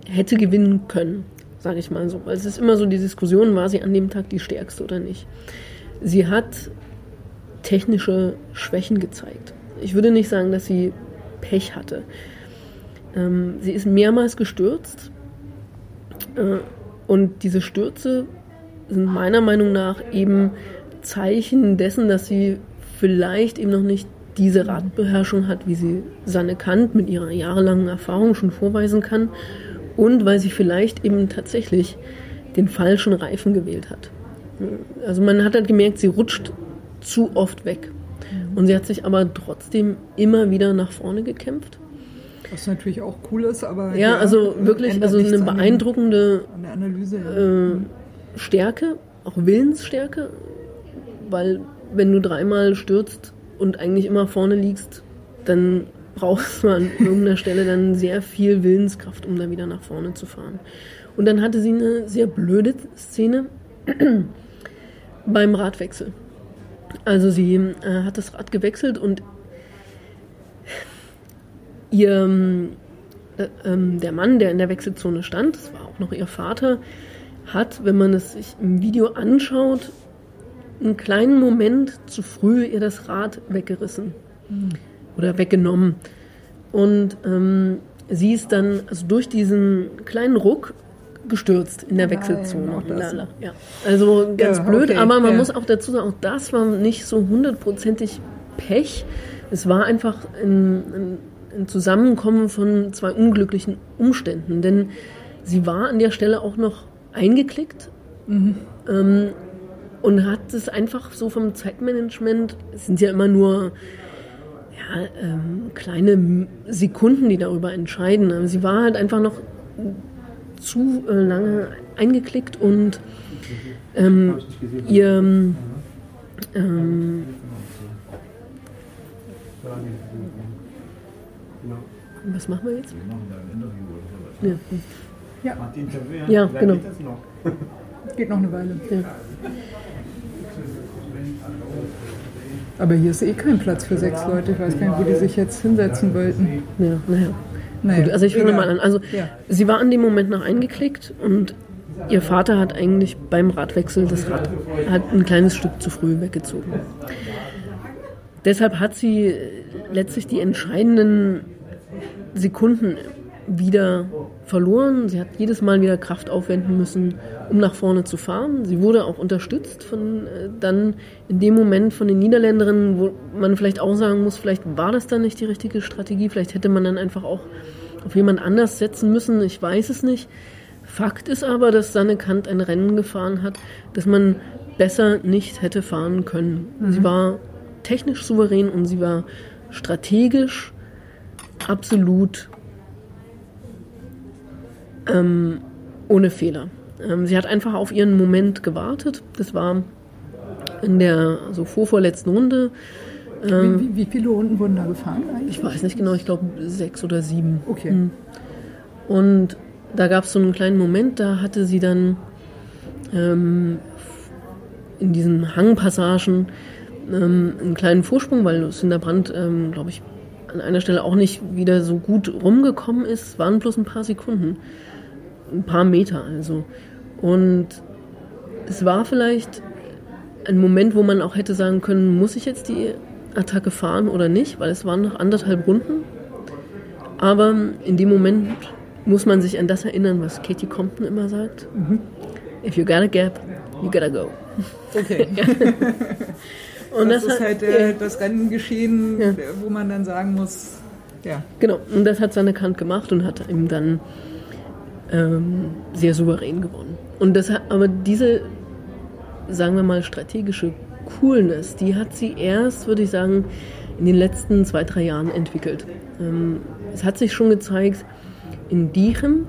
S3: hätte gewinnen können, sage ich mal so. Weil es ist immer so die Diskussion, war sie an dem Tag die stärkste oder nicht. Sie hat technische Schwächen gezeigt. Ich würde nicht sagen, dass sie Pech hatte. Ähm, sie ist mehrmals gestürzt und diese Stürze sind meiner Meinung nach eben Zeichen dessen, dass sie vielleicht eben noch nicht diese Radbeherrschung hat, wie sie Sanne Kant mit ihrer jahrelangen Erfahrung schon vorweisen kann und weil sie vielleicht eben tatsächlich den falschen Reifen gewählt hat. Also man hat halt gemerkt, sie rutscht zu oft weg. Und sie hat sich aber trotzdem immer wieder nach vorne gekämpft.
S2: Was natürlich auch cool ist, aber.
S3: Ja, also wirklich, also eine beeindruckende
S2: an der Analyse, ja.
S3: äh, Stärke, auch Willensstärke weil wenn du dreimal stürzt und eigentlich immer vorne liegst, dann brauchst du an irgendeiner Stelle dann sehr viel Willenskraft, um da wieder nach vorne zu fahren. Und dann hatte sie eine sehr blöde Szene [clears throat] beim Radwechsel. Also sie äh, hat das Rad gewechselt und ihr äh, äh, der Mann, der in der Wechselzone stand, das war auch noch ihr Vater, hat, wenn man es sich im Video anschaut, einen kleinen Moment zu früh ihr das Rad weggerissen mhm. oder weggenommen. Und ähm, sie ist dann, also durch diesen kleinen Ruck, gestürzt in der
S2: Nein,
S3: Wechselzone. Lala. Ja. Also ganz
S2: Ja,
S3: blöd,
S2: okay,
S3: aber man
S2: ja.
S3: muss auch dazu sagen, auch das war nicht so hundertprozentig Pech. Es war einfach ein, ein, ein Zusammenkommen von zwei unglücklichen Umständen, denn sie war an der Stelle auch noch eingeklickt ähm, und hat es einfach so vom Zeitmanagement, es sind ja immer nur ja, ähm, kleine Sekunden, die darüber entscheiden. Aber sie war halt einfach noch zu äh, lange eingeklickt und ähm, ihr ähm, was machen wir jetzt? Ja,
S2: Ja,
S3: Ja, genau. [laughs]
S2: geht noch eine Weile.
S3: ja.
S2: Aber hier ist eh kein Platz für sechs Leute. Ich weiß gar nicht, wo die sich jetzt hinsetzen wollten.
S3: ja naja.
S2: Naja,
S3: Gut, also ich fange mal an. Also
S2: Ja.
S3: sie war an dem Moment noch eingeklickt und ihr Vater hat eigentlich beim Radwechsel das Rad hat ein kleines Stück zu früh weggezogen. Deshalb hat sie letztlich die entscheidenden Sekunden wieder verloren. Sie hat jedes Mal wieder Kraft aufwenden müssen, um nach vorne zu fahren. Sie wurde auch unterstützt von äh, dann in dem Moment von den Niederländerinnen, wo man vielleicht auch sagen muss, vielleicht war das dann nicht die richtige Strategie, vielleicht hätte man dann einfach auch auf jemand anders setzen müssen. Ich weiß es nicht. Fakt ist aber, dass Sanne Kant ein Rennen gefahren hat, das man besser nicht hätte fahren können. Sie war technisch souverän und sie war strategisch absolut ähm, ohne Fehler. Ähm, sie hat einfach auf ihren Moment gewartet. Das war in der also vorvorletzten Runde.
S2: Wie, wie, wie viele Runden wurden da gefahren eigentlich?
S3: Ich weiß nicht genau, ich glaube sechs oder sieben.
S2: Okay.
S3: Mhm. Und da gab es so einen kleinen Moment, da hatte sie dann ähm, in diesen Hangpassagen ähm, einen kleinen Vorsprung, weil Lucinda Brandt, ähm, glaube ich, an einer Stelle auch nicht wieder so gut rumgekommen ist. Waren bloß ein paar Sekunden, ein paar Meter also. Und es war vielleicht ein Moment, wo man auch hätte sagen können, muss ich jetzt die Attacke fahren oder nicht, weil es waren noch anderthalb Runden. Aber in dem Moment muss man sich an das erinnern, was Katie Compton immer sagt. If you got a gap, you gotta go.
S2: Okay. [laughs] [laughs]
S3: Und
S2: das, ist
S3: hat-
S2: halt äh,
S3: ja,
S2: das Rennengeschehen,
S3: Ja.
S2: wo man dann sagen muss, ja,
S3: Genau, und das hat seine Kant gemacht und hat ihm dann ähm, sehr souverän gewonnen. Und das hat, aber diese, sagen wir mal, strategische Coolness, die hat sie erst, würde ich sagen, in den letzten zwei, drei Jahren entwickelt. Ähm, es hat sich schon gezeigt in Diechem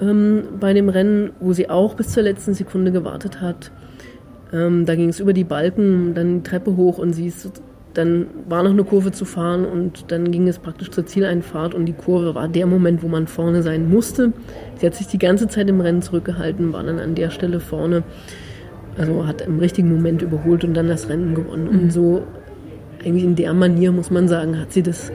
S3: ähm, bei dem Rennen, wo sie auch bis zur letzten Sekunde gewartet hat. Ähm, da ging es über die Balken, dann die Treppe hoch und sie ist, dann war noch eine Kurve zu fahren und dann ging es praktisch zur Zieleinfahrt und die Kurve war der Moment, wo man vorne sein musste. Sie hat sich die ganze Zeit im Rennen zurückgehalten, war dann an der Stelle vorne, also hat im richtigen Moment überholt und dann das Rennen gewonnen. Und so eigentlich in der Manier, muss man sagen, hat sie das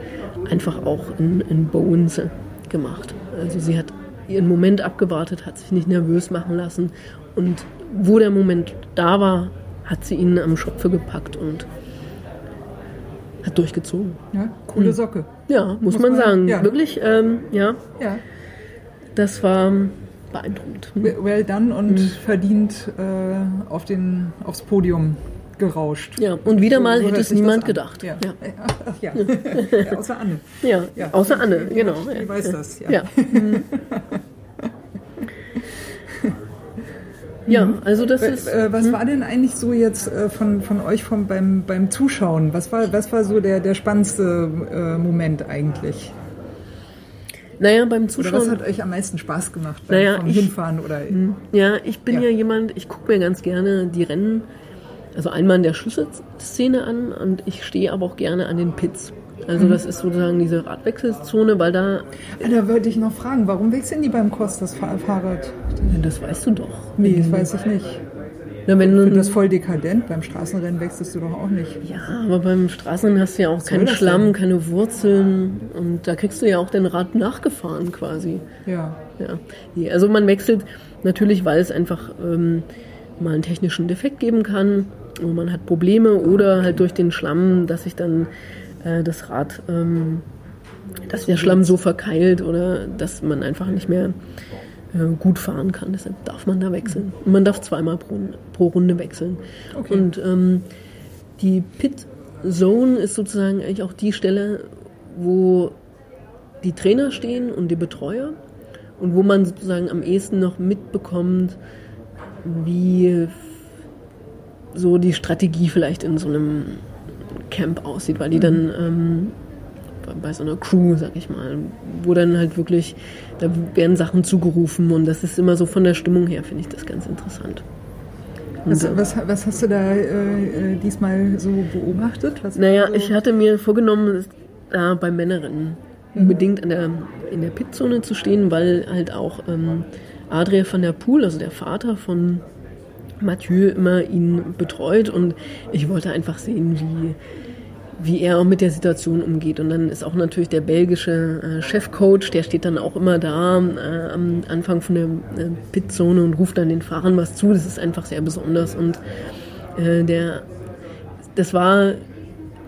S3: einfach auch in, in Bones gemacht. Also sie hat ihren Moment abgewartet, hat sich nicht nervös machen lassen und wo der Moment da war, hat sie ihn am Schopfe gepackt und hat durchgezogen.
S2: ja coole Socke.
S3: Ja, muss,
S2: Muss
S3: man,
S2: man-
S3: sagen.
S2: ja.
S3: Wirklich, ähm, ja,
S2: Ja,
S3: das war beeindruckend.
S2: we- well done und
S3: Mhm.
S2: verdient äh, auf den, aufs Podium gerauscht.
S3: Ja, und wieder mal hätte
S2: hört
S3: es niemand
S2: an.
S3: gedacht.
S2: Ja.
S3: Ja.
S2: Ja. [laughs] ja, außer Anne.
S3: Ja, außer Anne, genau.
S2: die
S3: ja.
S2: weiß das, ja. [laughs]
S3: Ja. Mhm. also das ist.
S2: Äh, äh, was war denn eigentlich so jetzt äh, von, von euch vom, beim, beim Zuschauen? Was war, was war so der, der spannendste äh, Moment eigentlich?
S3: Naja, beim
S2: Oder was
S3: Zuschauen.
S2: hat euch am meisten Spaß gemacht beim,
S3: Naja, ich-
S2: Hinfahren? Oder,
S3: Ja, ich bin ja,
S2: Ja.
S3: jemand, ich gucke mir ganz gerne die Rennen, also einmal in der Schlüsselszene an und ich stehe aber auch gerne an den Pits. Also das ist sozusagen diese Radwechselzone, weil da,
S2: Ah, da wollte ich noch fragen, warum wechseln die beim Kost das Fahr Fahrrad?
S3: das weißt du doch.
S2: Nee, das weiß ich nicht.
S3: Na, wenn
S2: Ich finde das voll dekadent. Beim Straßenrennen wechselst du doch auch nicht.
S3: ja, aber beim Straßenrennen hast du ja auch
S2: soll
S3: keinen Schlamm,
S2: denn?
S3: keine Wurzeln und da kriegst du ja auch dein Rad nachgefahren quasi.
S2: Ja.
S3: Ja, also man wechselt natürlich, weil es einfach ähm, mal einen technischen Defekt geben kann und man hat Probleme oder halt durch den Schlamm, dass sich dann äh, das Rad, ähm, dass der Schlamm so verkeilt oder dass man einfach nicht mehr äh, gut fahren kann. Deshalb darf man da wechseln. Und man darf zweimal pro, pro Runde wechseln.
S2: Okay.
S3: Und ähm, die Pit Zone ist sozusagen eigentlich auch die Stelle, wo die Trainer stehen und die Betreuer und wo man sozusagen am ehesten noch mitbekommt, wie so die Strategie vielleicht in so einem Camp aussieht, weil die dann ähm, bei so einer Crew, sag ich mal, wo dann halt wirklich, da werden Sachen zugerufen und das ist immer so von der Stimmung her, finde ich das ganz interessant.
S2: Was, was, was hast du da äh, äh, diesmal so beobachtet? Was
S3: Naja,
S2: so?
S3: ich hatte mir vorgenommen, da beim Männerrennen unbedingt an der, in der Pitzone zu stehen, weil halt auch ähm, Adria van der Poel, also der Vater von Mathieu, immer ihn betreut und ich wollte einfach sehen, wie, wie er auch mit der Situation umgeht. Und dann ist auch natürlich der belgische äh, Chefcoach, der steht dann auch immer da äh, am Anfang von der äh, Pitzone und ruft dann den Fahrern was zu. Das ist einfach sehr besonders und äh, der, das war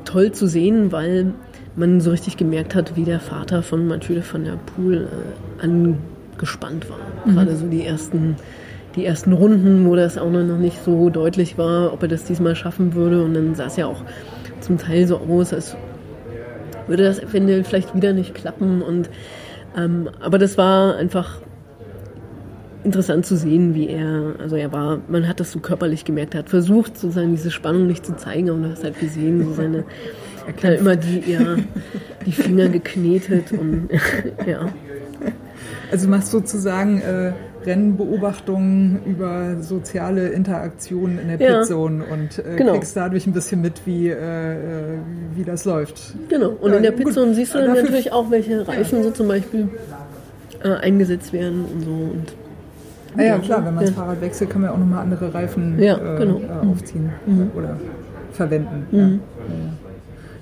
S3: toll zu sehen, weil man so richtig gemerkt hat, wie der Vater von Mathieu van der Poel äh, angespannt war. Gerade so die ersten, die ersten Runden, wo das auch noch nicht so deutlich war, ob er das diesmal schaffen würde. Und dann sah es ja auch zum Teil so aus, als würde das eventuell vielleicht wieder nicht klappen. Und ähm, aber das war einfach interessant zu sehen, wie er, also er war, man hat das so körperlich gemerkt, er hat versucht, sozusagen diese Spannung nicht zu zeigen, aber du hast halt gesehen, so seine, hat halt immer die, ja, die Finger geknetet und [laughs] ja.
S2: Also machst sozusagen äh, Rennbeobachtungen über soziale Interaktionen in der
S3: Ja.
S2: Pitzone und äh,
S3: Genau.
S2: kriegst dadurch ein bisschen mit, wie, äh, äh, wie das läuft.
S3: Genau. Und
S2: Ja,
S3: in der
S2: gut.
S3: Pitzone siehst du dann natürlich auch, welche Reifen so zum Beispiel äh, eingesetzt werden und so. Und
S2: Ah ja, klar, wenn man das
S3: Ja.
S2: Fahrrad wechselt, kann man auch nochmal andere Reifen
S3: Ja,
S2: äh,
S3: genau.
S2: äh, aufziehen oder verwenden. Ja.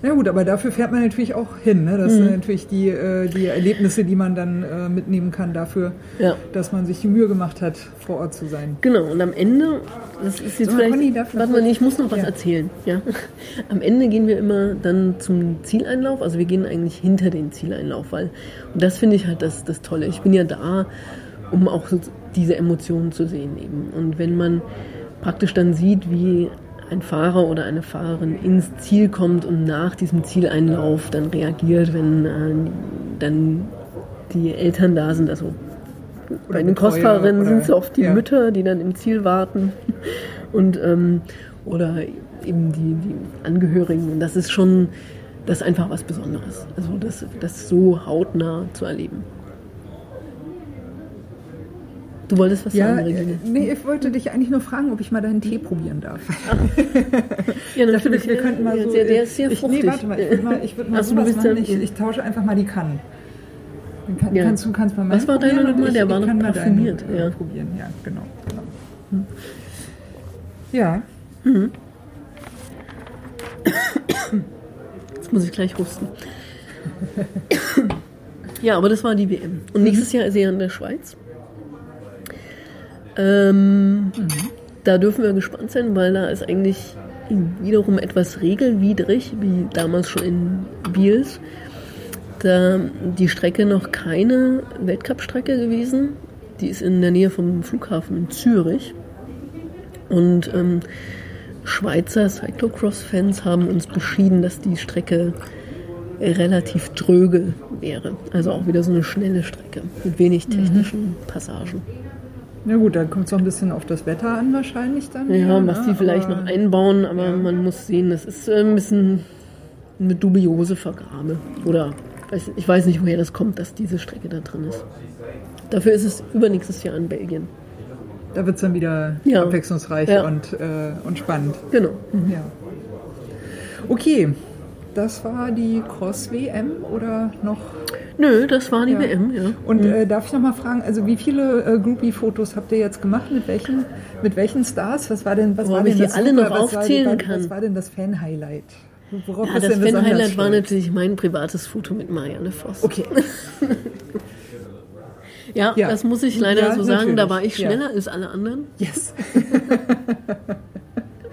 S2: Ja. Gut, aber dafür fährt man natürlich auch hin. Ne? Das sind natürlich die, äh, die Erlebnisse, die man dann äh, mitnehmen kann dafür,
S3: Ja.
S2: dass man sich die Mühe gemacht hat, vor Ort zu sein.
S3: Genau, und am Ende, das ist jetzt
S2: mal,
S3: vielleicht,
S2: Conny,
S3: warte mal, ich muss noch was
S2: Ja.
S3: erzählen. Ja. Am Ende gehen wir immer dann zum Zieleinlauf, also wir gehen eigentlich hinter den Zieleinlauf, weil, und das finde ich halt das, das Tolle. Ich bin ja da, um auch so diese Emotionen zu sehen eben. Und wenn man praktisch dann sieht, wie ein Fahrer oder eine Fahrerin ins Ziel kommt und nach diesem Zieleinlauf dann reagiert, wenn äh, dann die Eltern da sind, also bei den Crossfahrerinnen sind es oft die
S2: ja.
S3: Mütter, die dann im Ziel warten [laughs] und ähm, oder eben die, die Angehörigen. Und das ist schon, das ist einfach was Besonderes. Also das, das so hautnah zu erleben. Du wolltest was
S2: Ja,
S3: sagen,
S2: äh,
S3: Regine?
S2: nee, ich wollte dich eigentlich nur fragen, ob ich mal deinen Tee probieren darf. [laughs]
S3: Ja,
S2: Ich dachte, wir,
S3: ja,
S2: könnten mal so.
S3: der, der ist sehr
S2: ich,
S3: fruchtig.
S2: Nee, warte mal, ich würde mal, ich würd mal
S3: Ach
S2: sowas machen. Ich, ich tausche einfach mal die Kannen. Kann,
S3: Ja.
S2: kannst du kannst mal
S3: Was war deiner nochmal? Der war noch
S2: mal deinen,
S3: parfümiert,
S2: äh,
S3: ja.
S2: probieren. Ja, genau. genau. Ja,
S3: Jetzt muss ich gleich husten. [laughs] ja, aber das war die WM. Und nächstes Jahr ist ja in der Schweiz. Ähm, Da dürfen wir gespannt sein, weil da ist eigentlich wiederum etwas regelwidrig, wie damals schon in Biels. Da die Strecke noch keine Weltcup-Strecke gewesen. Die ist in der Nähe vom Flughafen in Zürich. Und ähm, Schweizer Cyclocross-Fans haben uns beschieden, dass die Strecke relativ dröge wäre. Also auch wieder so eine schnelle Strecke mit wenig technischen Passagen.
S2: Na gut, dann kommt es auch ein bisschen auf das Wetter an wahrscheinlich dann.
S3: Ja, was
S2: ne?
S3: die vielleicht
S2: Aber-
S3: noch einbauen, aber man muss sehen, das ist äh, ein bisschen eine dubiose Vergabe. Oder ich weiß nicht, woher das kommt, dass diese Strecke da drin ist. Dafür ist es übernächstes Jahr in Belgien.
S2: Da wird es dann wieder
S3: Ja.
S2: abwechslungsreich
S3: Ja.
S2: und, äh, und spannend.
S3: Genau.
S2: Ja. Okay, das war die Cross-WM oder noch?
S3: Nö, das war die
S2: Ja.
S3: WM, ja.
S2: Und äh, darf ich noch mal fragen, also wie viele äh, Groupie-Fotos habt ihr jetzt gemacht? Mit welchen, mit welchen Stars? Was war denn, was
S3: Oh,
S2: war denn
S3: ich die
S2: das
S3: alle
S2: Super-
S3: noch
S2: was
S3: aufzählen
S2: war,
S3: kann.
S2: Was war denn das Fan-Highlight? Worauf
S3: Ja, das Fan-Highlight war natürlich mein privates Foto mit Marianne Voss.
S2: Okay, [laughs]
S3: Ja,
S2: Ja.
S3: das muss ich leider
S2: Ja,
S3: so sagen. Da
S2: natürlich.
S3: war ich schneller als alle anderen.
S2: yes. [laughs]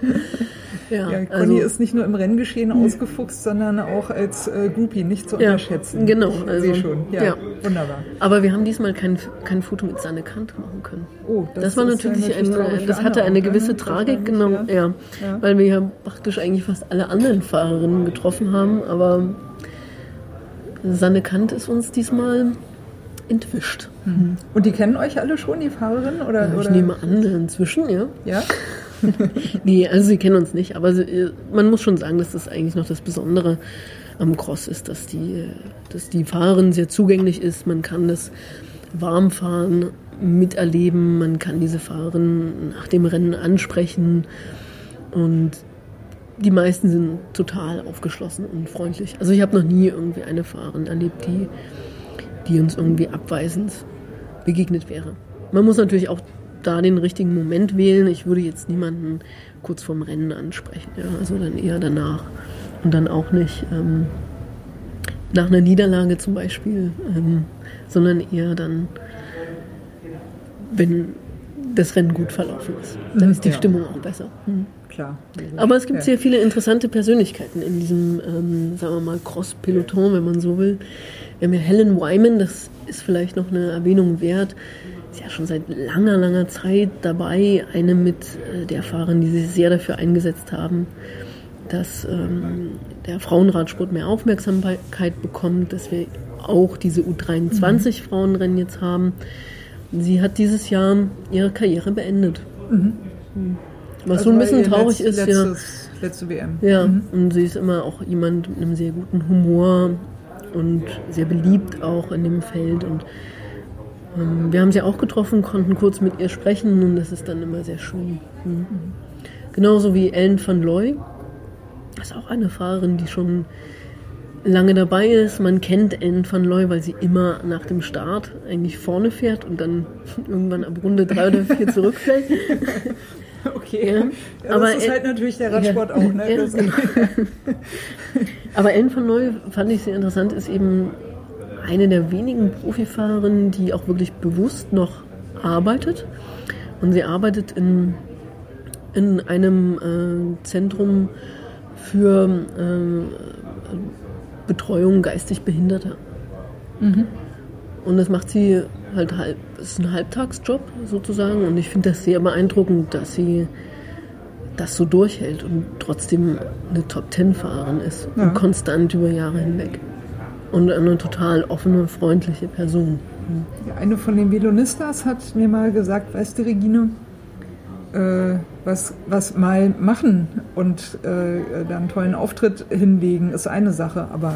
S2: [laughs]
S3: Ja,
S2: Ja, Conny
S3: also-
S2: ist nicht nur im Renngeschehen ausgefuchst, sondern auch als äh, Groupie nicht zu
S3: Ja,
S2: unterschätzen.
S3: genau,
S2: Ich
S3: also,
S2: sehe schon. Ja,
S3: ja.
S2: wunderbar.
S3: Aber wir haben diesmal kein, kein Foto mit Sanne Kant machen können.
S2: Oh,
S3: Das, war
S2: ist ja
S3: natürlich, ein, das hatte eine
S2: ne?
S3: gewisse Tragik, genau, ja.
S2: Ja.
S3: Weil wir ja praktisch eigentlich fast alle anderen Fahrerinnen getroffen haben, aber Sanne Kant ist uns diesmal entwischt.
S2: Und die kennen euch alle schon, die Fahrerinnen? Oder,
S3: Ich
S2: oder?
S3: nehme an, inzwischen, ja.
S2: Ja? [laughs]
S3: Nee, also sie kennen uns nicht, aber sie, äh, man muss schon sagen, dass das eigentlich noch das Besondere am Cross ist, dass die, äh, dass die Fahrerin sehr zugänglich ist. Man kann das Warmfahren miterleben, man kann diese Fahrerin nach dem Rennen ansprechen und die meisten sind total aufgeschlossen und freundlich. Also ich habe noch nie irgendwie eine Fahrerin erlebt, die, die uns irgendwie abweisend begegnet wäre. Man muss natürlich auch da den richtigen Moment wählen. Ich würde jetzt niemanden kurz vorm Rennen ansprechen. Ja? Also dann eher danach. Und dann auch nicht ähm, nach einer Niederlage zum Beispiel, ähm, sondern eher dann, wenn das Rennen gut verlaufen ist. Dann ist die
S2: Ja.
S3: Stimmung auch besser. Mhm.
S2: Klar.
S3: Aber es gibt sehr viele interessante Persönlichkeiten in diesem, ähm, sagen wir mal, Cross-Peloton, wenn man so will. Wir haben ja Helen Wyman, das ist vielleicht noch eine Erwähnung wert. Ist ja schon seit langer, langer Zeit dabei. Eine mit äh, der Fahrerin, die sich sehr dafür eingesetzt haben, dass ähm, der Frauenradsport mehr Aufmerksamkeit bekommt, dass wir auch diese U23-Frauenrennen jetzt haben. Sie hat dieses Jahr ihre Karriere beendet. Was so ein
S2: Also
S3: bisschen traurig
S2: letzt-
S3: ist, ja.
S2: letztes, Letzte WM.
S3: Ja, und sie ist immer auch jemand mit einem sehr guten Humor und sehr beliebt auch in dem Feld. Und wir haben sie auch getroffen, konnten kurz mit ihr sprechen und das ist dann immer sehr schön. Mhm. Genauso wie Ellen van Looy. Das ist auch eine Fahrerin, die schon lange dabei ist. Man kennt Ellen van Looy, weil sie immer nach dem Start eigentlich vorne fährt und dann [laughs] irgendwann ab Runde drei oder vier zurückfällt. [laughs]
S2: Okay.
S3: Ja,
S2: Ja,
S3: aber
S2: das ist halt natürlich der Radsport auch. Ne?
S3: Ja, genau. [laughs] Aber Ellen van Looy fand ich sehr interessant, ist eben eine der wenigen Profifahrerinnen, die auch wirklich bewusst noch arbeitet. Und sie arbeitet in, in einem äh, Zentrum für äh, Betreuung geistig Behinderter. Und das macht sie halt halb, ist ein Halbtagsjob sozusagen. Und ich finde das sehr beeindruckend, dass sie das so durchhält und trotzdem eine Top-Ten-Fahrerin ist.
S2: Ja.
S3: Und konstant über Jahre hinweg. Und eine total offene, freundliche Person.
S2: Eine von den Velonistas hat mir mal gesagt, weißt du, Regine, äh, was, was mal machen und äh, dann einen tollen Auftritt hinlegen, ist eine Sache, aber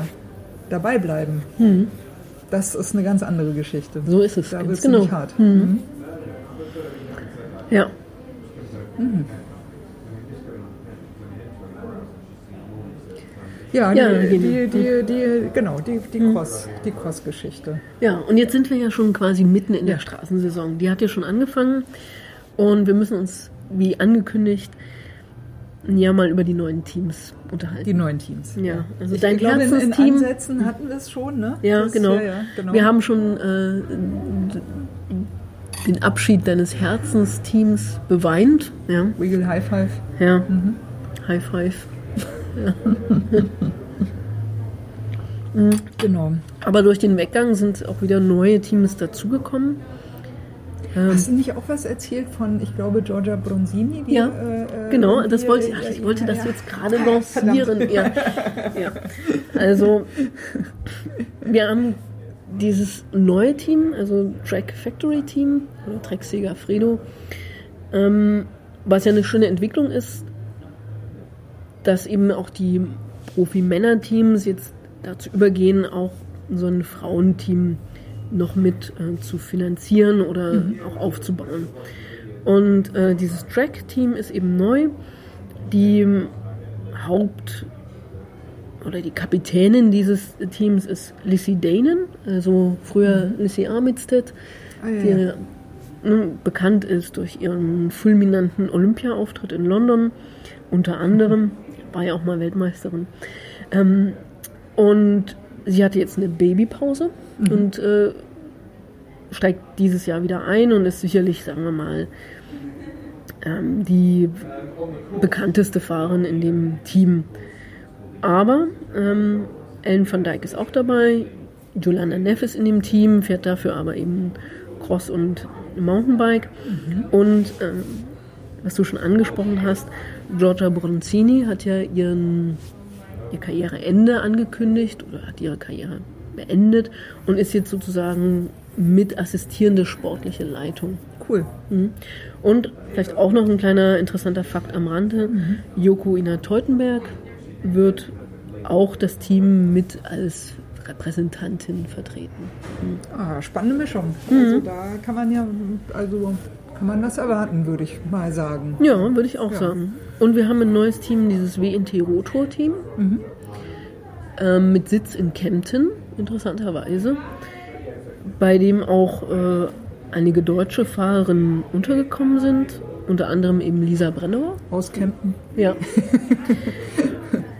S2: dabei bleiben, das ist eine ganz andere Geschichte.
S3: So ist es,
S2: Da
S3: ganz
S2: wird es
S3: genau.
S2: nicht hart. Mhm.
S3: Ja.
S2: Ja,
S3: Ja,
S2: die,
S3: Regine.
S2: die, die, die, genau, die, die Cross, die Cross-Geschichte.
S3: Ja, und jetzt sind wir ja schon quasi mitten in der Straßensaison. Die hat ja schon angefangen und wir müssen uns, wie angekündigt, ja mal über die neuen Teams unterhalten.
S2: Die neuen Teams.
S3: ja, also
S2: Ich
S3: dein
S2: glaube, in, in
S3: Herzensteam.
S2: Ansätzen hatten wir es schon, ne?
S3: Ja,
S2: Das-
S3: genau.
S2: Ja, ja, genau.
S3: Wir haben schon äh, den Abschied deines Herzensteams beweint. Ja,
S2: Wiggle High Five.
S3: ja.
S2: Mhm.
S3: High five. [laughs]
S2: Genau.
S3: Aber durch den Weggang sind auch wieder neue Teams dazugekommen. Ähm,
S2: Hast du nicht auch was erzählt von, ich glaube, Giorgia Bronzini? Die,
S3: Ja,
S2: äh, äh,
S3: Genau, das wollte ich,
S2: äh,
S3: ach, ich wollte
S2: ja,
S3: das jetzt gerade lancieren. Ja. ja. Also, [laughs] wir haben dieses neue Team, also Track Factory Team oder Track Sega Fredo, ähm, was ja eine schöne Entwicklung ist, dass eben auch die Profi-Männer-Teams jetzt dazu übergehen, auch so ein Frauenteam noch mit äh, zu finanzieren oder auch aufzubauen. Und äh, dieses Track-Team ist eben neu. Die Haupt- oder die Kapitänin dieses Teams ist Lissy Danen, also früher Lissy Armitstead,
S2: Ah, ja,
S3: die
S2: ja.
S3: ne, bekannt ist durch ihren fulminanten Olympia-Auftritt in London, unter anderem, [laughs] war ja auch mal Weltmeisterin. Ähm, und sie hatte jetzt eine Babypause und äh, steigt dieses Jahr wieder ein und ist sicherlich, sagen wir mal, ähm, die bekannteste Fahrerin in dem Team. Aber ähm, Ellen van Dijk ist auch dabei, Jolanda Neff ist in dem Team, fährt dafür aber eben Cross und Mountainbike. Mhm. Und ähm, was du schon angesprochen hast, Giorgia Bronzini hat ja ihren, ihr Karriereende angekündigt oder hat ihre Karriere beendet und ist jetzt sozusagen mit assistierende sportliche Leitung.
S2: Cool.
S3: Mhm. Und vielleicht auch noch ein kleiner interessanter Fakt am Rande. Mhm. Joko Ina Teutenberg wird auch das Team mit als Repräsentantin vertreten.
S2: Mhm. Ah, spannende Mischung. Mhm. Also da kann man ja, also kann man das erwarten, würde ich mal sagen.
S3: Ja, würde ich auch ja. sagen. Und wir haben ein neues Team, dieses WNT Rotor Team, mhm. ähm, mit Sitz in Kempten, interessanterweise, bei dem auch äh, einige deutsche Fahrerinnen untergekommen sind, unter anderem eben Lisa Brennauer.
S2: Aus Kempten.
S3: Ja.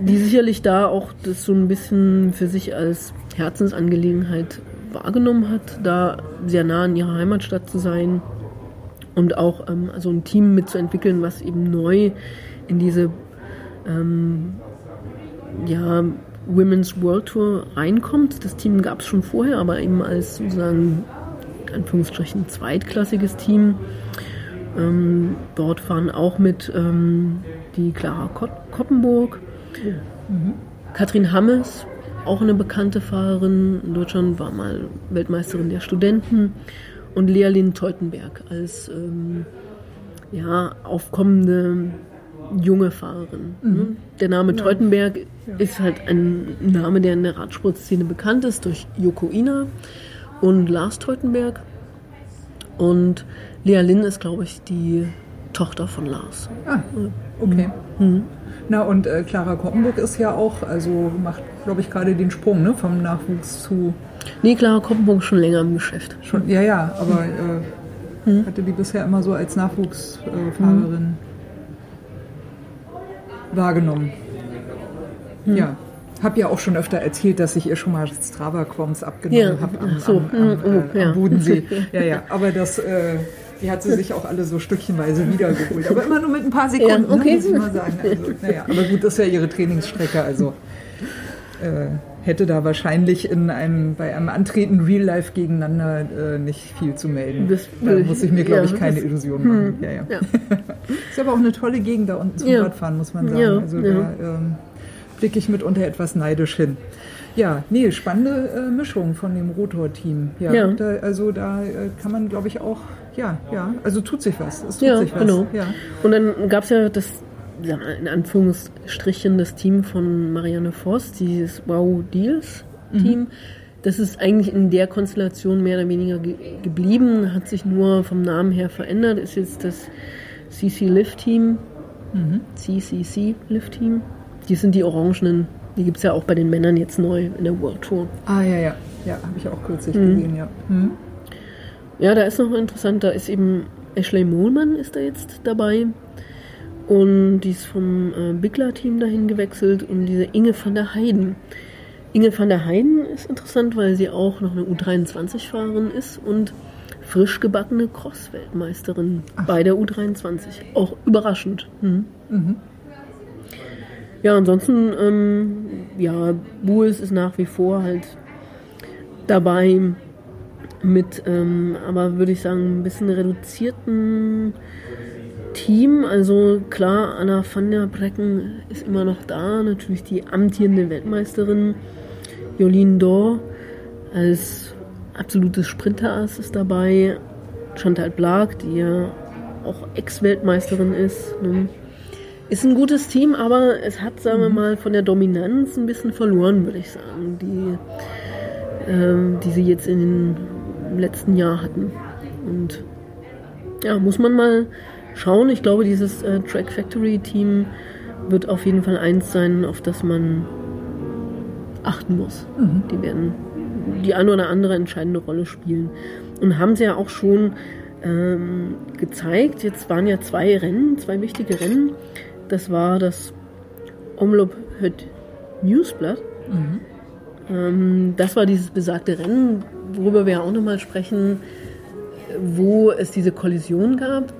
S3: die sicherlich da auch das so ein bisschen für sich als Herzensangelegenheit wahrgenommen hat, da sehr nah in ihrer Heimatstadt zu sein und auch ähm, also ein Team mitzuentwickeln, was eben neu in diese ähm, ja, Women's World Tour reinkommt. Das Team gab es schon vorher, aber eben als sozusagen Anführungsstrichen zweitklassiges Team. Ähm, dort fahren auch mit ähm, die Clara Koppenburg, mhm. Katrin Hammes, auch eine bekannte Fahrerin in Deutschland, war mal Weltmeisterin der Studenten und Lealin Teutenberg als ähm, ja, aufkommende junge Fahrerin. Ne? Mhm. Der Name ja. Teutenberg ja. ist halt ein Name, der in der Radsportszene bekannt ist durch Joko Ina und Lars Teutenberg. Und Lea Lin ist, glaube ich, die Tochter von Lars.
S2: Ah, okay. Mhm. Na und äh, Clara Koppenburg ist ja auch, also macht, glaube ich, gerade den Sprung ne, vom Nachwuchs zu.
S3: Nee, Clara Koppenburg ist schon länger im Geschäft.
S2: Schon, ja, ja, aber äh, mhm. hatte die bisher immer so als Nachwuchsfahrerin mhm. wahrgenommen. Mhm. Ja. Habe ja auch schon öfter erzählt, dass ich ihr schon mal Strava-Quams abgenommen ja, habe am, so. am, am, am, oh, ja. am Bodensee. [laughs] Ja, ja, aber das, äh, die hat sie sich auch alle so stückchenweise wiedergeholt. Aber immer nur mit ein paar Sekunden, ja, okay. ne, muss ich mal sagen. Also, naja, aber gut, das ist ja ihre Trainingsstrecke, also äh, hätte da wahrscheinlich in einem, bei einem Antreten Real Life gegeneinander äh, nicht viel zu melden. Das, da muss ich mir, glaube ich, keine Illusionen machen. Hm, ja, ja. [laughs] ist aber auch eine tolle Gegend da unten zum Radfahren, muss man sagen. also da, ähm, blicke ich mitunter etwas neidisch hin. Ja, nee, spannende äh, Mischung von dem Rotor-Team. Ja, ja. Da, also da äh, kann man, glaube ich, auch, ja, ja, also tut sich was. Es tut
S3: ja,
S2: sich was.
S3: Genau. Ja. Und dann gab es ja das, in Anführungsstrichen, das Team von Marianne Voss, dieses Wow Deals-Team. Mhm. Das ist eigentlich in der Konstellation mehr oder weniger ge geblieben, hat sich nur vom Namen her verändert, ist jetzt das CC Lift Team, mhm. CCC Lift Team. Die sind die orangenen. Die gibt es ja auch bei den Männern jetzt neu in der World Tour.
S2: Ah, ja, ja. Ja, habe ich auch kürzlich mhm. gesehen, ja. Mhm.
S3: Ja, da ist noch interessant, da ist eben Ashley Mohlmann ist da jetzt dabei. Und die ist vom äh, Bigler-Team dahin gewechselt und diese Inge van der Heiden. Inge van der Heiden ist interessant, weil sie auch noch eine U23-Fahrerin ist und frisch gebackene Cross-Weltmeisterin bei der U23. Auch überraschend. Hm. Mhm. Ja, ansonsten, ähm, ja, Bulls ist nach wie vor halt dabei mit, ähm, aber würde ich sagen, ein bisschen reduzierten Team. Also klar, Anna van der Brecken ist immer noch da, natürlich die amtierende Weltmeisterin. Jolien Dor als absolutes Sprinterass ist dabei. Chantal Blag, die ja auch Ex-Weltmeisterin ist. Ne? Ist ein gutes Team, aber es hat, sagen wir mhm. mal, von der Dominanz ein bisschen verloren, würde ich sagen, die, äh, die sie jetzt in den letzten Jahr hatten. Und ja, muss man mal schauen. Ich glaube, dieses äh, Track Factory Team wird auf jeden Fall eins sein, auf das man achten muss. Mhm. Die werden die eine oder andere entscheidende Rolle spielen. Und haben sie ja auch schon ähm, gezeigt. Jetzt waren ja zwei Rennen, zwei wichtige Rennen. Das war das Omlop Höt Newsblatt. Mhm. Ähm, das war dieses besagte Rennen, worüber wir auch nochmal sprechen, wo es diese Kollision gab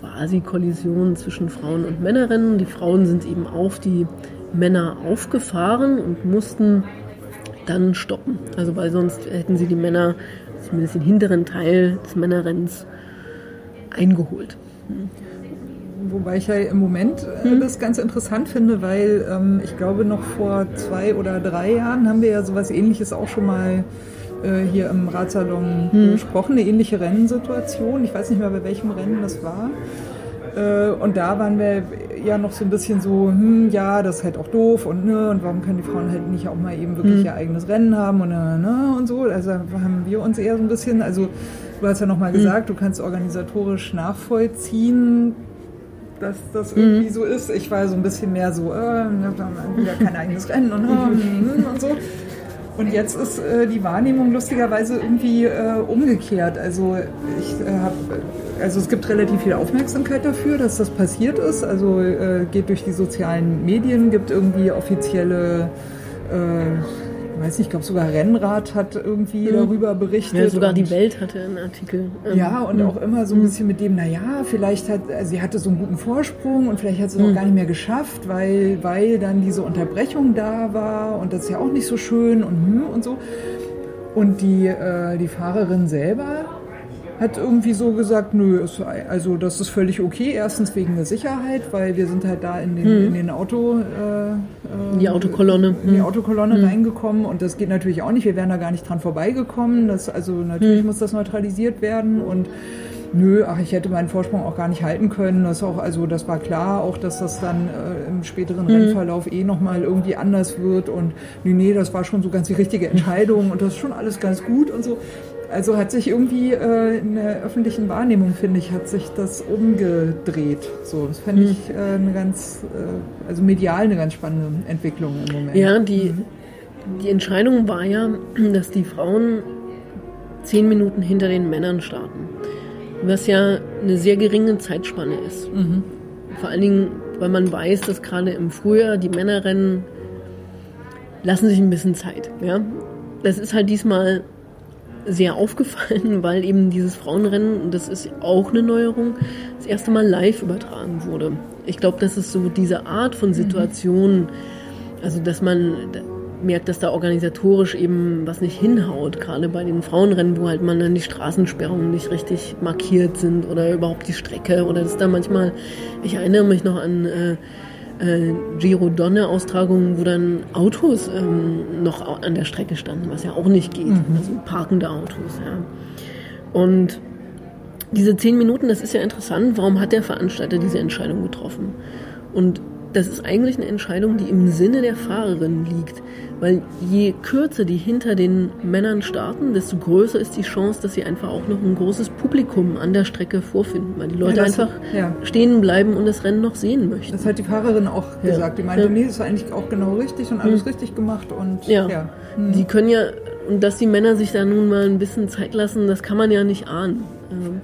S3: quasi Kollision zwischen Frauen und Männerrennen. Die Frauen sind eben auf die Männer aufgefahren und mussten dann stoppen. Also weil sonst hätten sie die Männer, zumindest den hinteren Teil des Männerrennens, eingeholt.
S2: Wobei ich ja im Moment äh,
S3: Hm.
S2: das ganz interessant finde, weil ähm, ich glaube, noch vor zwei oder drei Jahren haben wir ja sowas ähnliches auch schon mal äh, hier im Radsalon
S3: Hm.
S2: besprochen, eine ähnliche Rennsituation. Ich weiß nicht mehr, bei welchem Rennen das war. Äh, und da waren wir ja noch so ein bisschen so, hm, ja, das ist halt auch doof und ne, und warum können die Frauen halt nicht auch mal eben wirklich ihr eigenes Rennen haben und ne, ne und so. Also haben wir uns eher so ein bisschen, also du hast ja nochmal gesagt, du kannst organisatorisch nachvollziehen, dass das irgendwie so ist. Ich war so ein bisschen mehr so, äh, ne, wir haben wieder kein eigenes Rennen und, und so. Und jetzt ist äh, die Wahrnehmung lustigerweise irgendwie äh, umgekehrt. Also ich äh, habe, also es gibt relativ viel Aufmerksamkeit dafür, dass das passiert ist. Also äh, geht durch die sozialen Medien, gibt irgendwie offizielle, äh, weiß nicht, ich glaube sogar Rennrad hat irgendwie darüber berichtet.
S3: Ja, sogar die Welt hatte einen Artikel. Ähm,
S2: ja, und auch immer so ein bisschen mit dem, naja, vielleicht hat, also sie hatte so einen guten Vorsprung und vielleicht hat sie es auch gar nicht mehr geschafft, weil, weil dann diese Unterbrechung da war und das ist ja auch nicht so schön und hm und so. Und die, äh, die Fahrerin selber hat irgendwie so gesagt, nö, ist, also das ist völlig okay. Erstens wegen der Sicherheit, weil wir sind halt da in den, in den Auto, äh, äh,
S3: Die Autokolonne.
S2: in die Autokolonne reingekommen und das geht natürlich auch nicht. Wir wären da gar nicht dran vorbeigekommen. Das, also natürlich muss das neutralisiert werden und nö, ach, ich hätte meinen Vorsprung auch gar nicht halten können. Das auch, also das war klar, auch dass das dann äh, im späteren Rennverlauf eh nochmal irgendwie anders wird und nee, nee, das war schon so ganz die richtige Entscheidung und das ist schon alles ganz gut und so. Also hat sich irgendwie äh, in der öffentlichen Wahrnehmung, finde ich, hat sich das umgedreht. So, das fände ich äh, eine ganz, äh, also medial eine ganz spannende Entwicklung im Moment.
S3: Ja, die, die Entscheidung war ja, dass die Frauen zehn Minuten hinter den Männern starten. Was ja eine sehr geringe Zeitspanne ist. Vor allen Dingen, weil man weiß, dass gerade im Frühjahr die Männerrennen lassen sich ein bisschen Zeit. Ja? Das ist halt diesmal sehr aufgefallen, [laughs] weil eben dieses Frauenrennen, das ist auch eine Neuerung, das erste Mal live übertragen wurde. Ich glaube, das ist so diese Art von Situation, also dass man merkt, dass da organisatorisch eben was nicht hinhaut, gerade bei den Frauenrennen, wo halt man dann die Straßensperrungen nicht richtig markiert sind oder überhaupt die Strecke oder dass da manchmal, ich erinnere mich noch an äh, äh, Giro Donne Austragungen, wo dann Autos ähm, noch an der Strecke standen, was ja auch nicht geht, also parkende Autos, ja. Und diese zehn Minuten, das ist ja interessant. Warum hat der Veranstalter diese Entscheidung getroffen? Und das ist eigentlich eine Entscheidung, die im Sinne der Fahrerin liegt. Weil je kürzer die hinter den Männern starten, desto größer ist die Chance, dass sie einfach auch noch ein großes Publikum an der Strecke vorfinden. Weil die Leute
S2: das-
S3: einfach
S2: ja.
S3: stehen bleiben und das Rennen noch sehen möchten.
S2: Das hat die Fahrerin auch
S3: Ja.
S2: gesagt. Die meinte,
S3: Ja. Hm.
S2: nee, das ist eigentlich auch genau richtig und alles richtig gemacht und
S3: Ja.
S2: ja.
S3: Die können ja, und dass die Männer sich da nun mal ein bisschen Zeit lassen, das kann man ja nicht ahnen. Ähm,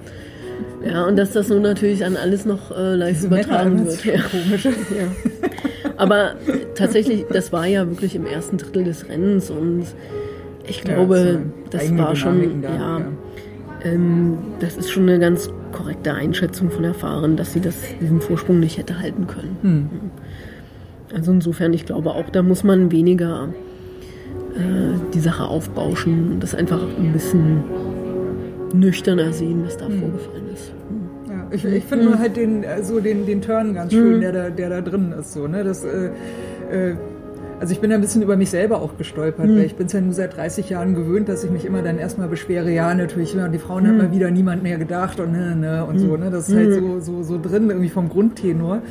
S3: Ja, und dass das nun natürlich dann alles noch äh, live übertragen wird.
S2: das
S3: Ja.
S2: komisch.
S3: Ja. Aber tatsächlich, das war ja wirklich im ersten Drittel des Rennens und ich
S2: Ja,
S3: glaube,
S2: so
S3: das
S2: eigene
S3: war schon,
S2: da,
S3: ja,
S2: ja.
S3: Ähm, das ist schon eine ganz korrekte Einschätzung von der Fahrerin, dass sie das, diesen Vorsprung nicht hätte halten können.
S2: Hm.
S3: Also insofern, ich glaube auch, da muss man weniger äh, die Sache aufbauschen, das einfach ein bisschen nüchterner sehen, was da
S2: Hm.
S3: vorgefallen ist.
S2: Ja, ich, ich finde nur halt den, äh, so den, den Turn ganz schön, der, da, der da drin ist. So, ne? das, äh, äh, also ich bin ein bisschen über mich selber auch gestolpert, weil ich bin es ja nur seit 30 Jahren gewöhnt, dass ich mich immer dann erstmal beschwere, ja natürlich, ja, die Frauen haben mal wieder niemand mehr gedacht und, ne, ne, und so. Ne? Das ist halt so, so, so drin, irgendwie vom Grundtenor.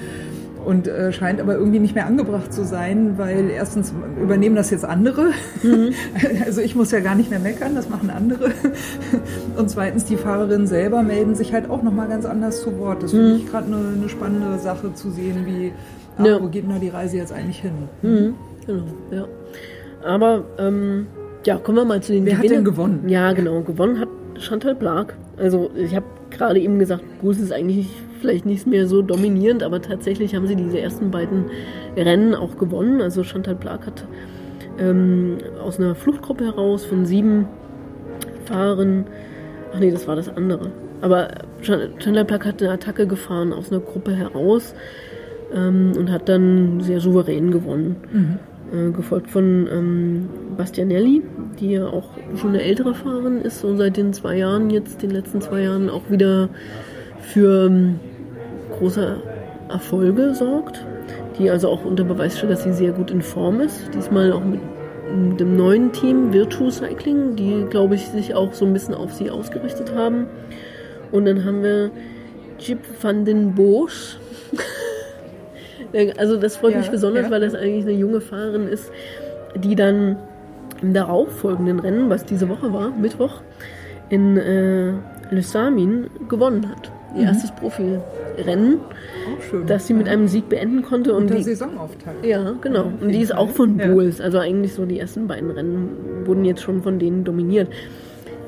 S2: Und äh, scheint aber irgendwie nicht mehr angebracht zu sein, weil erstens übernehmen das jetzt andere. [laughs] Also ich muss ja gar nicht mehr meckern, das machen andere. Und zweitens, die Fahrerinnen selber melden sich halt auch nochmal ganz anders zu Wort. Das finde ich gerade eine, eine spannende Sache zu sehen, wie, ah,
S3: Ja.
S2: wo geht denn da die Reise jetzt eigentlich hin?
S3: Mhm, genau, ja. Aber ähm, ja, kommen wir mal zu den
S2: Wer hat
S3: Gewinnern.
S2: denn gewonnen?
S3: Ja, genau. Gewonnen hat Chantal Blag. Also ich habe gerade eben gesagt, Bruce ist eigentlich vielleicht nicht mehr so dominierend, aber tatsächlich haben sie diese ersten beiden Rennen auch gewonnen. Also Chantal Blag hat ähm, aus einer Fluchtgruppe heraus von sieben Fahrern, ach nee, das war das andere. Aber Chandler Plug hat eine Attacke gefahren aus einer Gruppe heraus ähm, und hat dann sehr souverän gewonnen. Mhm. Äh, gefolgt von ähm, Bastianelli, die ja auch schon eine ältere Fahrerin ist, so seit den zwei Jahren, jetzt den letzten zwei Jahren auch wieder für ähm, große Erfolge sorgt, die also auch unter Beweis stellt, dass sie sehr gut in Form ist. Diesmal auch mit dem neuen Team Virtu Cycling, die, glaube ich, sich auch so ein bisschen auf sie ausgerichtet haben. Und dann haben wir Jip van den Bosch. [laughs] also das freut ja, mich besonders, ja. weil das eigentlich eine junge Fahrerin ist, die dann im darauffolgenden Rennen, was diese Woche war, Mittwoch, in äh, Le Samin gewonnen hat. Ihr mhm. erstes Profirennen, das sie mit einem Sieg beenden konnte.
S2: Und, und die Saisonauftakt.
S3: Ja, genau. Und die ist auch von Bulls. Also eigentlich so die ersten beiden Rennen wurden jetzt schon von denen dominiert.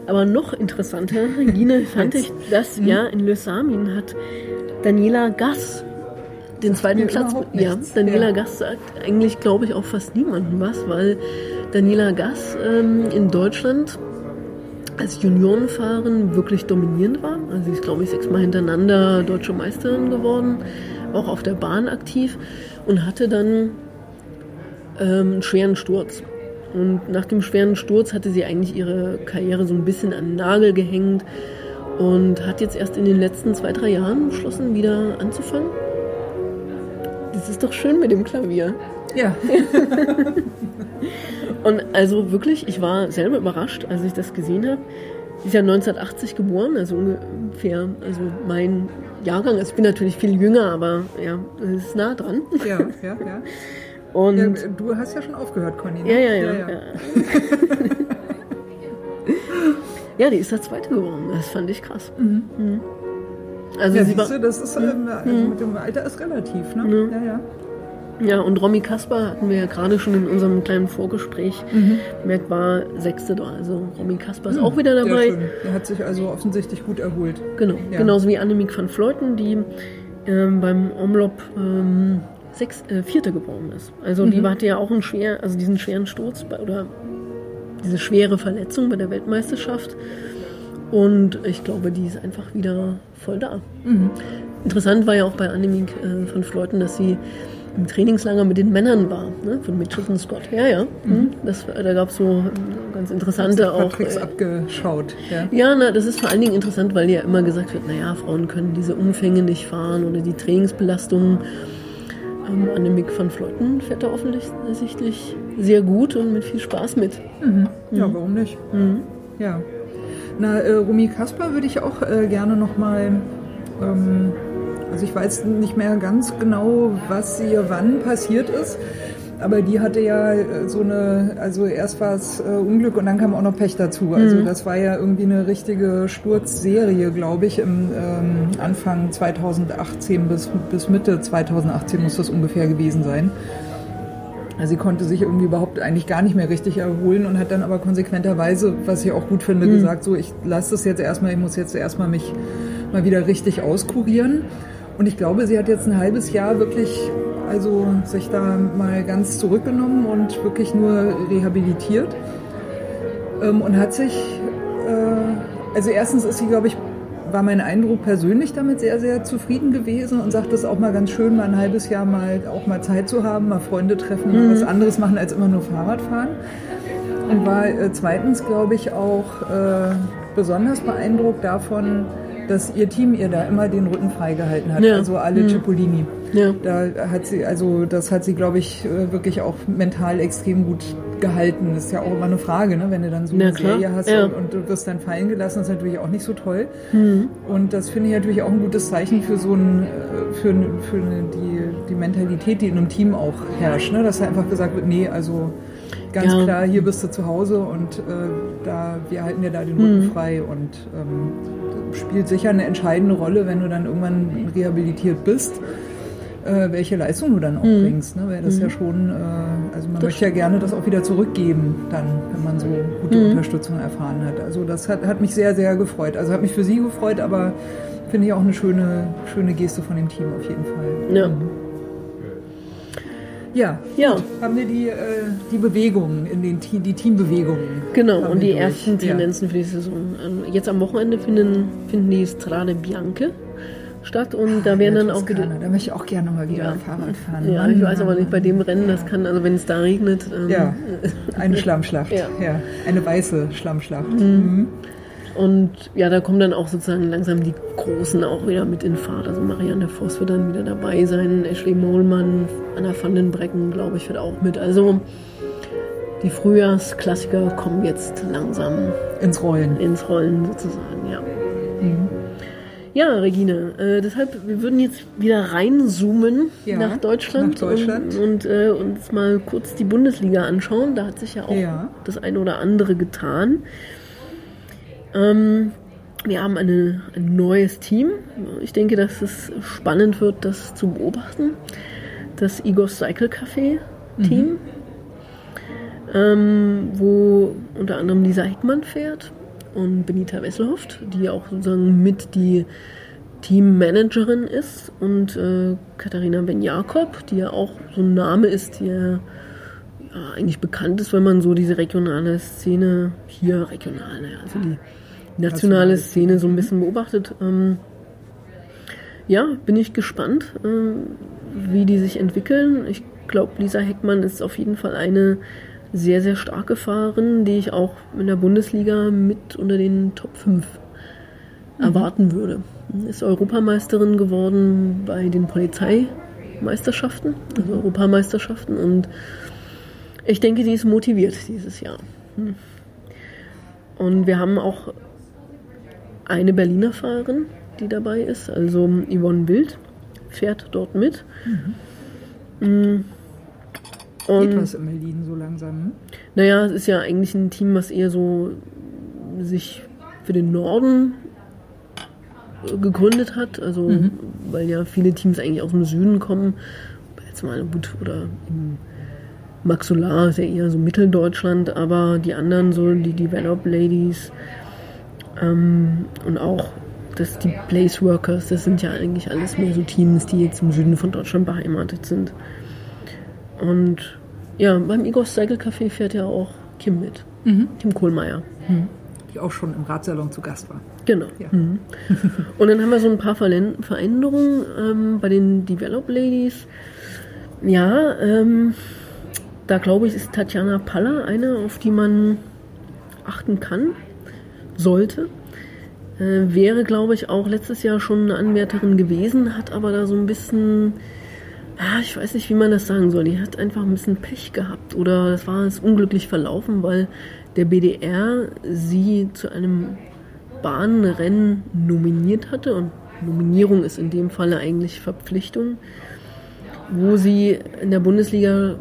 S3: Aber noch interessanter, Regine, [laughs] fand ich, dass hm? ja in Le Samin hat Daniela Gass den zweiten Platz. Ja, Daniela ja. Gass sagt eigentlich, glaube ich, auch fast niemandem was, weil Daniela Gass ähm, in Deutschland als Juniorenfahrerin wirklich dominierend war. Also sie ist, glaube ich, sechsmal hintereinander deutsche Meisterin geworden, auch auf der Bahn aktiv und hatte dann ähm, einen schweren Sturz. Und nach dem schweren Sturz hatte sie eigentlich ihre Karriere so ein bisschen an den Nagel gehängt und hat jetzt erst in den letzten zwei, drei Jahren beschlossen, wieder anzufangen. Das ist doch schön mit dem Klavier.
S2: Ja. [laughs]
S3: und also wirklich, ich war selber überrascht, als ich das gesehen habe. Sie ist ja 1980 geboren, also ungefähr, also mein Jahrgang. Also ich bin natürlich viel jünger, aber ja, es ist nah dran.
S2: Ja, ja, ja. [laughs] Und ja, du hast ja schon aufgehört, Conny.
S3: Ne? Ja, ja, ja. Ja, ja. ja, [laughs] die ist der Zweite geworden. Das fand ich krass. Mhm. Mhm.
S2: Also ja, sie war, du, das ist ähm, also mhm. mit dem Alter ist relativ, ne?
S3: Mhm. Ja, ja. Ja, und Romy Kasper hatten wir ja gerade schon in unserem kleinen Vorgespräch mhm. merkt, war Sechste da. Also Romy Kasper ist mhm. auch wieder dabei.
S2: Ja, er hat sich also offensichtlich gut erholt.
S3: Genau, ja. genauso wie Annemiek van Fleuten, die ähm, beim Omlop ähm, sechs, äh, Vierte geworden ist. Also mhm. die hatte ja auch einen schwer, also diesen schweren Sturz bei, oder diese schwere Verletzung bei der Weltmeisterschaft. Und ich glaube, die ist einfach wieder voll da. Mhm. Interessant war ja auch bei Annemiek äh, von Fleuten, dass sie im Trainingslager mit den Männern war, ne, von Mitchelton Scott. Ja, ja. Mhm. Das, da gab es so ganz interessante auch.
S2: Tricks äh, abgeschaut.
S3: Ja, ja na, das ist vor allen Dingen interessant, weil ja immer gesagt wird, naja, Frauen können diese Umfänge nicht fahren oder die Trainingsbelastungen ähm, Annemiek van Vleuten fährt da offensichtlich sehr gut und mit viel Spaß mit.
S2: Mhm. Ja, mhm. warum nicht? Mhm. Ja. Na, äh, Rumi Kasper würde ich auch äh, gerne nochmal, ähm, also ich weiß nicht mehr ganz genau, was ihr wann passiert ist, aber die hatte ja äh, so eine, also erst war es äh, Unglück und dann kam auch noch Pech dazu. Also mhm. das war ja irgendwie eine richtige Sturzserie, glaube ich, im ähm, Anfang 2018 bis, bis Mitte 2018 muss das ungefähr gewesen sein. Also sie konnte sich irgendwie überhaupt eigentlich gar nicht mehr richtig erholen und hat dann aber konsequenterweise, was ich auch gut finde, mhm. gesagt, so ich lasse das jetzt erstmal, ich muss jetzt erstmal mich mal wieder richtig auskurieren. Und ich glaube, sie hat jetzt ein halbes Jahr wirklich also sich da mal ganz zurückgenommen und wirklich nur rehabilitiert ähm, und hat sich, äh, also erstens ist sie, glaube ich, war mein Eindruck persönlich damit sehr, sehr zufrieden gewesen und sagt es auch mal ganz schön, mal ein halbes Jahr mal auch mal Zeit zu haben, mal Freunde treffen, mhm. was anderes machen als immer nur Fahrrad fahren. Und war äh, zweitens, glaube ich, auch äh, besonders beeindruckt davon, dass ihr Team ihr da immer den Rücken freigehalten hat, ja. also alle mhm. Cipollini. Ja. Da hat sie, also das hat sie, glaube ich, äh, wirklich auch mental extrem gut gehalten. Das ist ja auch immer eine Frage, ne? wenn du dann so eine klar. Serie hast ja. und, und, du wirst dann fallen gelassen, das ist natürlich auch nicht so toll. Mhm. Und das finde ich natürlich auch ein gutes Zeichen für so ein, äh, für, für die, die Mentalität, die in einem Team auch herrscht, ne? dass da einfach gesagt wird, nee, also ganz ja. klar, hier bist du zu Hause und äh, da, wir halten dir da den Rücken mhm. frei und ähm, spielt sicher eine entscheidende Rolle, wenn du dann irgendwann rehabilitiert bist äh, welche Leistung du dann auch mhm. bringst. Ne? Weil das mhm. ja schon, äh, also man das möchte ja gerne das auch wieder zurückgeben, dann, wenn man so gute mhm. Unterstützung erfahren hat. Also das hat, hat mich sehr, sehr gefreut. Also hat mich für sie gefreut, aber finde ich auch eine schöne, schöne Geste von dem Team auf jeden Fall.
S3: Ja. Mhm.
S2: Ja,
S3: Ja.
S2: Haben wir die, äh, die Bewegungen in den Team, die Teambewegungen.
S3: Genau, und die
S2: durch.
S3: ersten
S2: Ja.
S3: Tendenzen für die Saison. Ähm, Jetzt am Wochenende finden, finden die Strade Bianche statt und da werden
S2: Ja,
S3: dann auch wieder.
S2: Da möchte ich auch gerne mal wieder
S3: Ja.
S2: Fahrrad fahren.
S3: Ja,
S2: Mann,
S3: ich weiß aber nicht, bei dem Rennen, das kann, also wenn es da regnet. Ähm,
S2: Ja, [laughs] eine Schlammschlacht.
S3: Ja.
S2: Ja. Eine weiße Schlammschlacht. Mhm.
S3: Und ja, da kommen dann auch sozusagen langsam die Großen auch wieder mit in Fahrt. Also Marianne Voss wird dann wieder dabei sein, Ashley Mohlmann, Anna van den Brecken, glaube ich, wird auch mit. Also die Frühjahrsklassiker kommen jetzt langsam
S2: Ins Rollen.
S3: ins Rollen sozusagen, ja. Ja, Regine, äh, deshalb, wir würden jetzt wieder reinzoomen
S2: Ja,
S3: nach Deutschland,
S2: nach Deutschland.
S3: und, und äh, uns mal kurz die Bundesliga anschauen. Da hat sich ja auch
S2: Ja.
S3: das eine oder andere getan. Ähm, wir haben eine, ein neues Team. Ich denke, dass es spannend wird, das zu beobachten. Das Igor Cycle Café Team, ähm, wo unter anderem Lisa Heckmann fährt und Benita Wesselhoft, die auch sozusagen mit die Teammanagerin ist und äh, Katharina Ben-Jakob, die ja auch so ein Name ist, der ja, eigentlich bekannt ist, wenn man so diese regionale Szene hier regional, also die nationale Szene so ein bisschen beobachtet. Ähm, ja, bin ich gespannt, äh, wie die sich entwickeln. Ich glaube, Lisa Heckmann ist auf jeden Fall eine sehr, sehr starke Fahrerin, die ich auch in der Bundesliga mit unter den Top 5 erwarten würde. Ist Europameisterin geworden bei den Polizeimeisterschaften, also Europameisterschaften und ich denke, die ist motiviert dieses Jahr. Hm. Und wir haben auch eine Berliner Fahrerin, die dabei ist, also Yvonne Wild, fährt dort mit. Mhm.
S2: Geht was in Berlin so langsam. hm?
S3: Naja, es ist ja eigentlich ein Team, was eher so sich für den Norden gegründet hat. Also, weil ja viele Teams eigentlich aus dem Süden kommen. Jetzt mal gut, oder im Maxular ist ja eher so Mitteldeutschland, aber die anderen, so die Develop Ladies ähm, und auch das, die Place Workers, das sind ja eigentlich alles mehr so Teams, die jetzt im Süden von Deutschland beheimatet sind. Und ja, beim Igor Cycle Café fährt ja auch Kim mit. Kim Kohlmeier.
S2: Die auch schon im Radsalon zu Gast war.
S3: Genau.
S2: Ja.
S3: Mhm. [laughs] Und dann haben wir so ein paar Veränderungen ähm, bei den Develop Ladies. Ja, ähm, da glaube ich, ist Tatjana Paller eine, auf die man achten kann, sollte. Äh, wäre, glaube ich, auch letztes Jahr schon eine Anwärterin gewesen, hat aber da so ein bisschen, ja, ich weiß nicht, wie man das sagen soll. Die hat einfach ein bisschen Pech gehabt oder das war es unglücklich verlaufen, weil der BDR sie zu einem Bahnrennen nominiert hatte und Nominierung ist in dem Falle eigentlich Verpflichtung, wo sie in der Bundesliga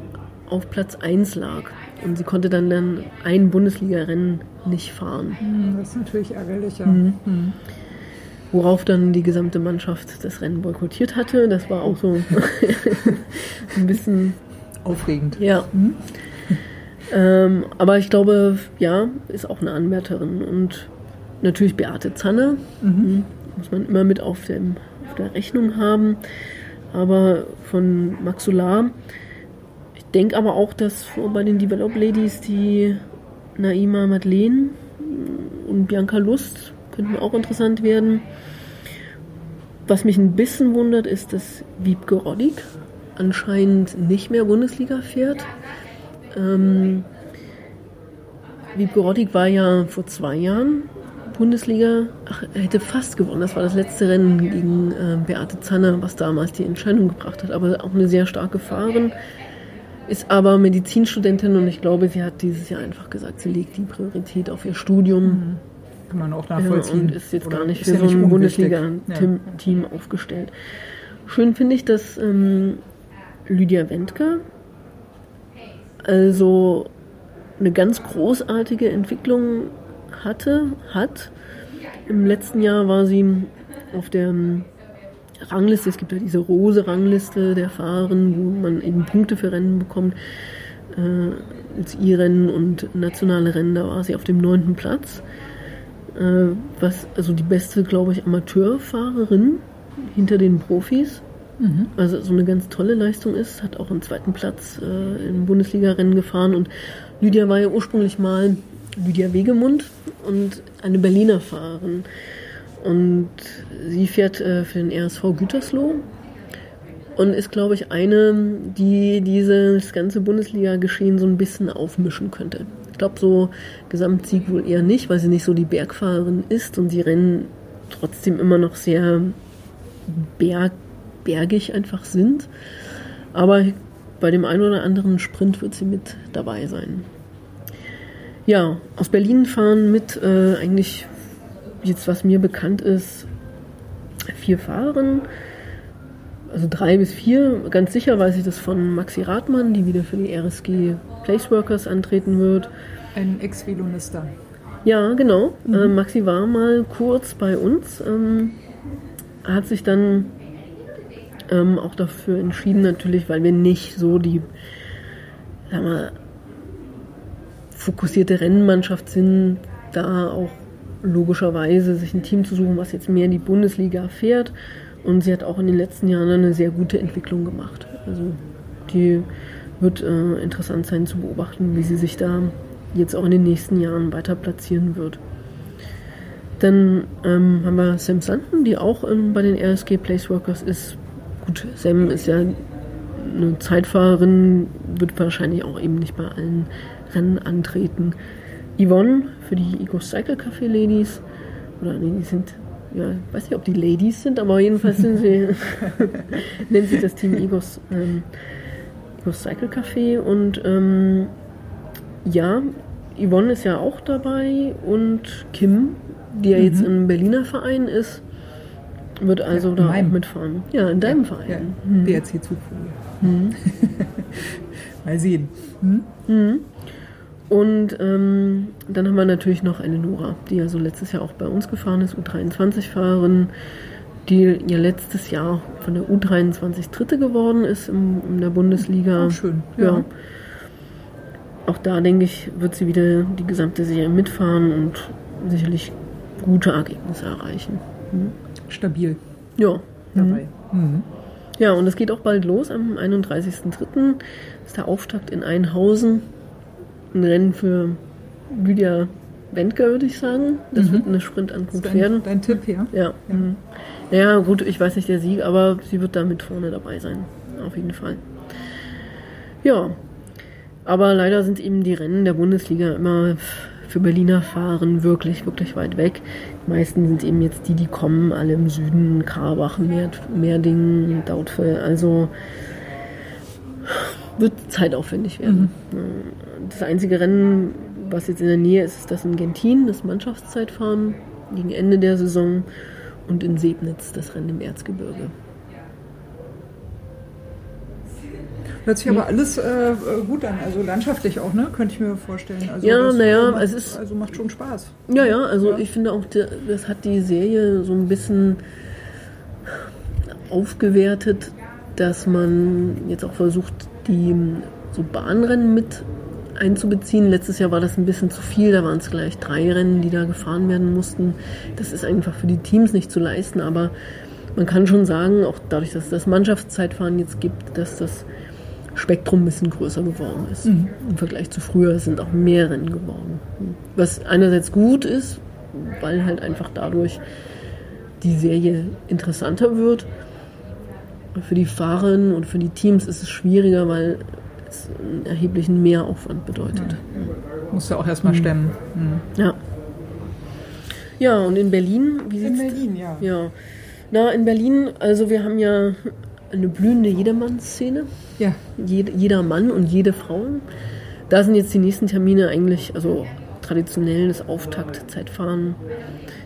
S3: auf Platz 1 lag. Und sie konnte dann, dann ein Bundesliga-Rennen nicht fahren.
S2: Hm, Das ist natürlich ärgerlich, ja.
S3: Mhm. Worauf dann die gesamte Mannschaft das Rennen boykottiert hatte. Das war auch so [laughs] ein bisschen
S2: Aufregend.
S3: ja. Ähm, aber ich glaube, ja, ist auch eine Anwärterin. Und natürlich Beate Zanne. Mhm. Muss man immer mit auf, dem, auf der Rechnung haben. Aber von Maxular. Denke aber auch, dass bei den Develop Ladies die Naima Madeleine und Bianca Lust könnten auch interessant werden. Was mich ein bisschen wundert, ist, dass Wiebke Roddig anscheinend nicht mehr Bundesliga fährt. Ähm, Wiebke Roddig war ja vor zwei Jahren Bundesliga, ach, er hätte fast gewonnen. Das war das letzte Rennen gegen äh, Beate Zanne, was damals die Entscheidung gebracht hat. Aber auch eine sehr starke Fahrerin. Ist aber Medizinstudentin und ich glaube, sie hat dieses Jahr einfach gesagt, sie legt die Priorität auf ihr Studium.
S2: Kann man auch
S3: Ja,
S2: nachvollziehen.
S3: und ist jetzt
S2: Oder
S3: gar nicht für
S2: ja
S3: so ein. Bundesliga-Team aufgestellt. Schön finde ich, dass ähm, Lydia Wendker also eine ganz großartige Entwicklung hatte, hat. Im letzten Jahr war sie auf der ähm, Rangliste, es gibt ja diese Rose-Rangliste der Fahrerinnen, wo man eben Punkte für Rennen bekommt. Äh, als I-Rennen und nationale Rennen, da war sie auf dem neunten Platz. Äh, was, also die beste, glaube ich, Amateurfahrerin hinter den Profis Also so eine ganz tolle Leistung ist, hat auch einen zweiten Platz äh, im Bundesliga-Rennen gefahren und Lydia war ja ursprünglich mal Lydia Wegemund und eine Berliner Fahrerin. Und sie fährt äh, für den RSV Gütersloh und ist, glaube ich, eine, die dieses ganze Bundesliga-Geschehen so ein bisschen aufmischen könnte. Ich glaube, so Gesamtsieg wohl eher nicht, weil sie nicht so die Bergfahrerin ist und die Rennen trotzdem immer noch sehr berg, bergig einfach sind. Aber bei dem einen oder anderen Sprint wird sie mit dabei sein. Ja, aus Berlin fahren mit äh, eigentlich jetzt, was mir bekannt ist, vier Fahrerinnen. Also drei bis vier. Ganz sicher weiß ich das von Maxi Rathmann, die wieder für die RSG Placeworkers antreten wird.
S2: Ein Ex-Velonista.
S3: Ja, genau. Äh, Maxi war mal kurz bei uns, ähm, hat sich dann ähm, auch dafür entschieden, natürlich, weil wir nicht so die, sag mal, fokussierte Rennmannschaft sind, da auch logischerweise sich ein Team zu suchen, was jetzt mehr in die Bundesliga fährt. Und sie hat auch in den letzten Jahren eine sehr gute Entwicklung gemacht. Also die wird äh, interessant sein zu beobachten, wie sie sich da jetzt auch in den nächsten Jahren weiter platzieren wird. Dann ähm, haben wir Sam Sanden, die auch ähm, bei den RSG Placeworkers ist. Gut, Sam ist ja eine Zeitfahrerin, wird wahrscheinlich auch eben nicht bei allen Rennen antreten. Yvonne für die Eco Cycle Café Ladies. Oder nee, die sind, ja, ich weiß nicht, ob die Ladies sind, aber jedenfalls sind sie, [laughs] nennt sich das Team Egos, ähm, Cycle Café. Und ähm, ja, Yvonne ist ja auch dabei und Kim, die ja jetzt im Berliner Verein ist, wird also
S2: Ja,
S3: da auch
S2: meinem.
S3: mitfahren. Ja, in deinem
S2: Ja,
S3: Verein. Mhm.
S2: BRC Zugvogel. [laughs] Mal sehen.
S3: Und ähm, dann haben wir natürlich noch Eleonora, die ja so letztes Jahr auch bei uns gefahren ist, U23-Fahrerin, die ja letztes Jahr von der U23 Dritte geworden ist im, in der Bundesliga.
S2: Auch schön,
S3: Ja.
S2: ja.
S3: Auch da denke ich, wird sie wieder die gesamte Serie mitfahren und sicherlich gute Ergebnisse erreichen.
S2: Stabil
S3: Ja.
S2: dabei. Mhm.
S3: Ja, und es geht auch bald los am 31.03. ist der Auftakt in Einhausen. Ein Rennen für Lydia Wendker, würde ich sagen. Das wird eine Sprintankunft
S2: Dein,
S3: werden.
S2: dein Tipp, ja?
S3: Ja. mhm. Ja, gut, ich weiß nicht der Sieg, aber sie wird da mit vorne dabei sein. Auf jeden Fall. Ja. Aber leider sind eben die Rennen der Bundesliga immer für Berliner Fahren wirklich, wirklich weit weg. Die meisten sind eben jetzt die, die kommen, alle im Süden, Karbach, Meer, Meerdingen, Dautphe. Also wird zeitaufwendig werden. Das einzige Rennen, was jetzt in der Nähe ist, ist das in Gentin, das Mannschaftszeitfahren gegen Ende der Saison und in Sebnitz das Rennen im Erzgebirge.
S2: Hört sich aber alles äh, äh, gut an, also landschaftlich auch, ne? Könnte ich mir vorstellen. Also
S3: Ja,
S2: das,
S3: na ja,
S2: macht,
S3: es ist-
S2: Also macht schon Spaß.
S3: Ja, ja, also
S2: Ja.
S3: ich finde auch, das hat die Serie so ein bisschen aufgewertet, dass man jetzt auch versucht, die so Bahnrennen mit einzubeziehen. Letztes Jahr war das ein bisschen zu viel, da waren es gleich drei Rennen, die da gefahren werden mussten. Das ist einfach für die Teams nicht zu leisten, aber man kann schon sagen, auch dadurch, dass es das Mannschaftszeitfahren jetzt gibt, dass das Spektrum ein bisschen größer geworden ist. Im Vergleich zu früher sind auch mehr Rennen geworden. Was einerseits gut ist, weil halt einfach dadurch die Serie interessanter wird. Für die Fahrerinnen und für die Teams ist es schwieriger, weil es einen erheblichen Mehraufwand bedeutet.
S2: Musst du auch erstmal stemmen. Mhm.
S3: Ja. Ja, und in Berlin, wie
S2: In
S3: sieht's
S2: Berlin, ja.
S3: Ja. Na, in Berlin, also wir haben ja eine blühende Jedermann-Szene.
S2: Ja,
S3: Jed, jeder Mann und jede Frau. Da sind jetzt die nächsten Termine eigentlich, also traditionell das Auftakt-Zeitfahren,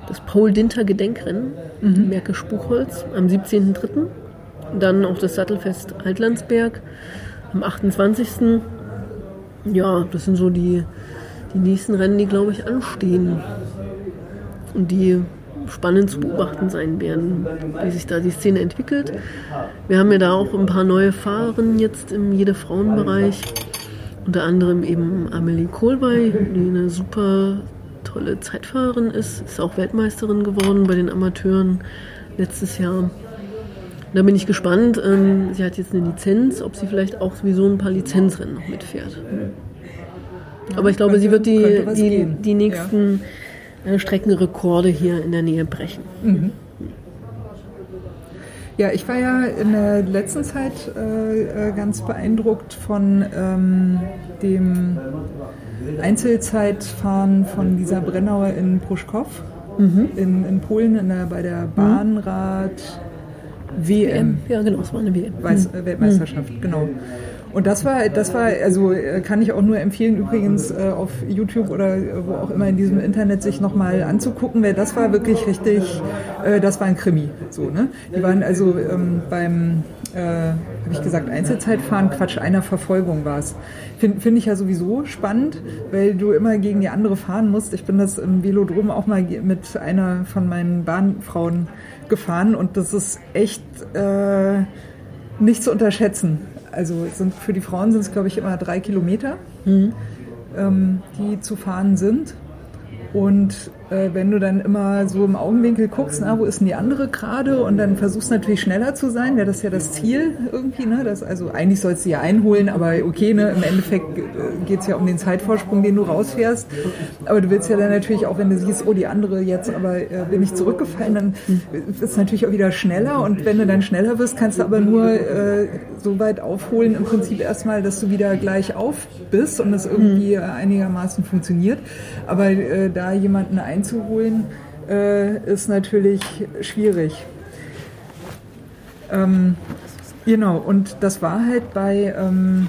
S3: das Paul-Dinter-Gedenkrennen, Merke Spuchholz am 17.03. Dann auch das Sattelfest Altlandsberg am 28. Ja, das sind so die, die nächsten Rennen, die, glaube ich, anstehen. Und die spannend zu beobachten sein werden, wie sich da die Szene entwickelt. Wir haben ja da auch ein paar neue Fahrerinnen jetzt im jede Frauenbereich. Unter anderem eben Amelie Kohlwey, die eine super tolle Zeitfahrerin ist, ist auch Weltmeisterin geworden bei den Amateuren letztes Jahr. Da bin ich gespannt. Ähm, sie hat jetzt eine Lizenz, ob sie vielleicht auch sowieso ein paar Lizenzrennen noch mitfährt. Aber ich glaube,
S2: könnte-
S3: sie wird die, die, die nächsten äh, Streckenrekorde hier in der Nähe brechen.
S2: Ja, ich war ja in der letzten Zeit äh, äh, ganz beeindruckt von ähm, dem Einzelzeitfahren von Lisa Brennauer in Pruszkow in, in Polen in der, bei der Bahnrad WM.
S3: Ja, genau, es war eine WM.
S2: Weiß, äh, Weltmeisterschaft, genau. Und das war, das war, also äh, kann ich auch nur empfehlen, übrigens äh, auf YouTube oder äh, wo auch immer in diesem Internet sich nochmal anzugucken, weil das war wirklich richtig, äh, das war ein Krimi. So, ne? Die waren also ähm, beim, äh, habe ich gesagt, Einzelzeitfahren, Quatsch, einer Verfolgung war es. Finde find ich ja sowieso spannend, weil du immer gegen die andere fahren musst. Ich bin das im Velodrom auch mal mit einer von meinen Bahnfrauen gefahren und das ist echt äh, nicht zu unterschätzen. Also sind, für die Frauen sind es, glaube ich, immer drei Kilometer, ähm, die zu fahren sind. Und äh, wenn du dann immer so im Augenwinkel guckst, na, wo ist denn die andere gerade? Und dann versuchst natürlich schneller zu sein, ja, das ist ja das Ziel irgendwie. Ne? Das, also eigentlich sollst du ja einholen, aber okay, ne? im Endeffekt äh, geht es ja um den Zeitvorsprung, den du rausfährst. Aber du willst ja dann natürlich auch, wenn du siehst, oh, die andere jetzt aber äh, bin ich zurückgefallen, dann ist es natürlich auch wieder schneller. Und wenn du dann schneller wirst, kannst du aber nur äh, so weit aufholen, im Prinzip erstmal, dass du wieder gleich auf bist und das irgendwie äh, einigermaßen funktioniert. Aber äh, da jemanden einzuholen, äh, ist natürlich schwierig. Ähm, genau, und das war halt bei, ähm,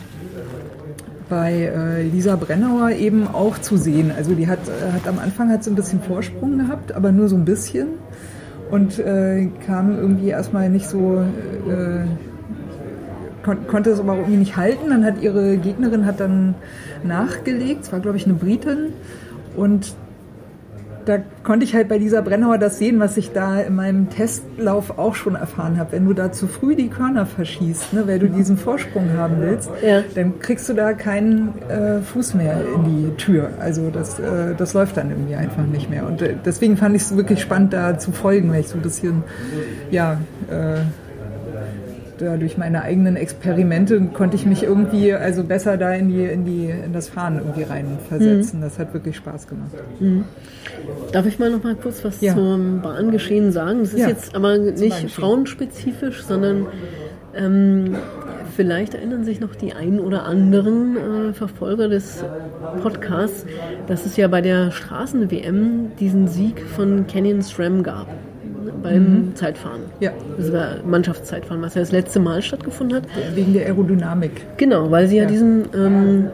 S2: bei äh, Lisa Brennauer eben auch zu sehen. Also die hat, äh, hat am Anfang hat sie ein bisschen Vorsprung gehabt, aber nur so ein bisschen. Und äh, kam irgendwie erstmal nicht so, äh, kon konnte es aber irgendwie nicht halten. Dann hat ihre Gegnerin hat dann nachgelegt, es war glaube ich eine Britin. Und da konnte ich halt bei dieser Brennauer das sehen, was ich da in meinem Testlauf auch schon erfahren habe. Wenn du da zu früh die Körner verschießt, ne, weil du diesen Vorsprung haben willst,
S3: Ja.
S2: dann kriegst du da keinen äh, Fuß mehr in die Tür. Also das, äh, das läuft dann irgendwie einfach nicht mehr. Und äh, deswegen fand ich es wirklich spannend, da zu folgen, weil ich so ein bisschen, ja, da durch meine eigenen Experimente konnte ich mich irgendwie also besser da in die in die in das Fahren irgendwie reinversetzen. Das hat wirklich Spaß gemacht.
S3: Darf ich mal noch mal kurz was
S2: Ja.
S3: zum Bahngeschehen sagen? Das ist
S2: Ja,
S3: jetzt aber nicht frauenspezifisch, sondern ähm, vielleicht erinnern sich noch die ein oder anderen äh, Verfolger des Podcasts, dass es ja bei der Straßen-WM diesen Sieg von Canyon SRAM gab beim Zeitfahren.
S2: Ja,
S3: Das war Mannschaftszeitfahren, was ja das letzte Mal stattgefunden hat.
S2: wegen der Aerodynamik.
S3: Genau, weil sie ja,
S2: Ja.
S3: diesen, ähm,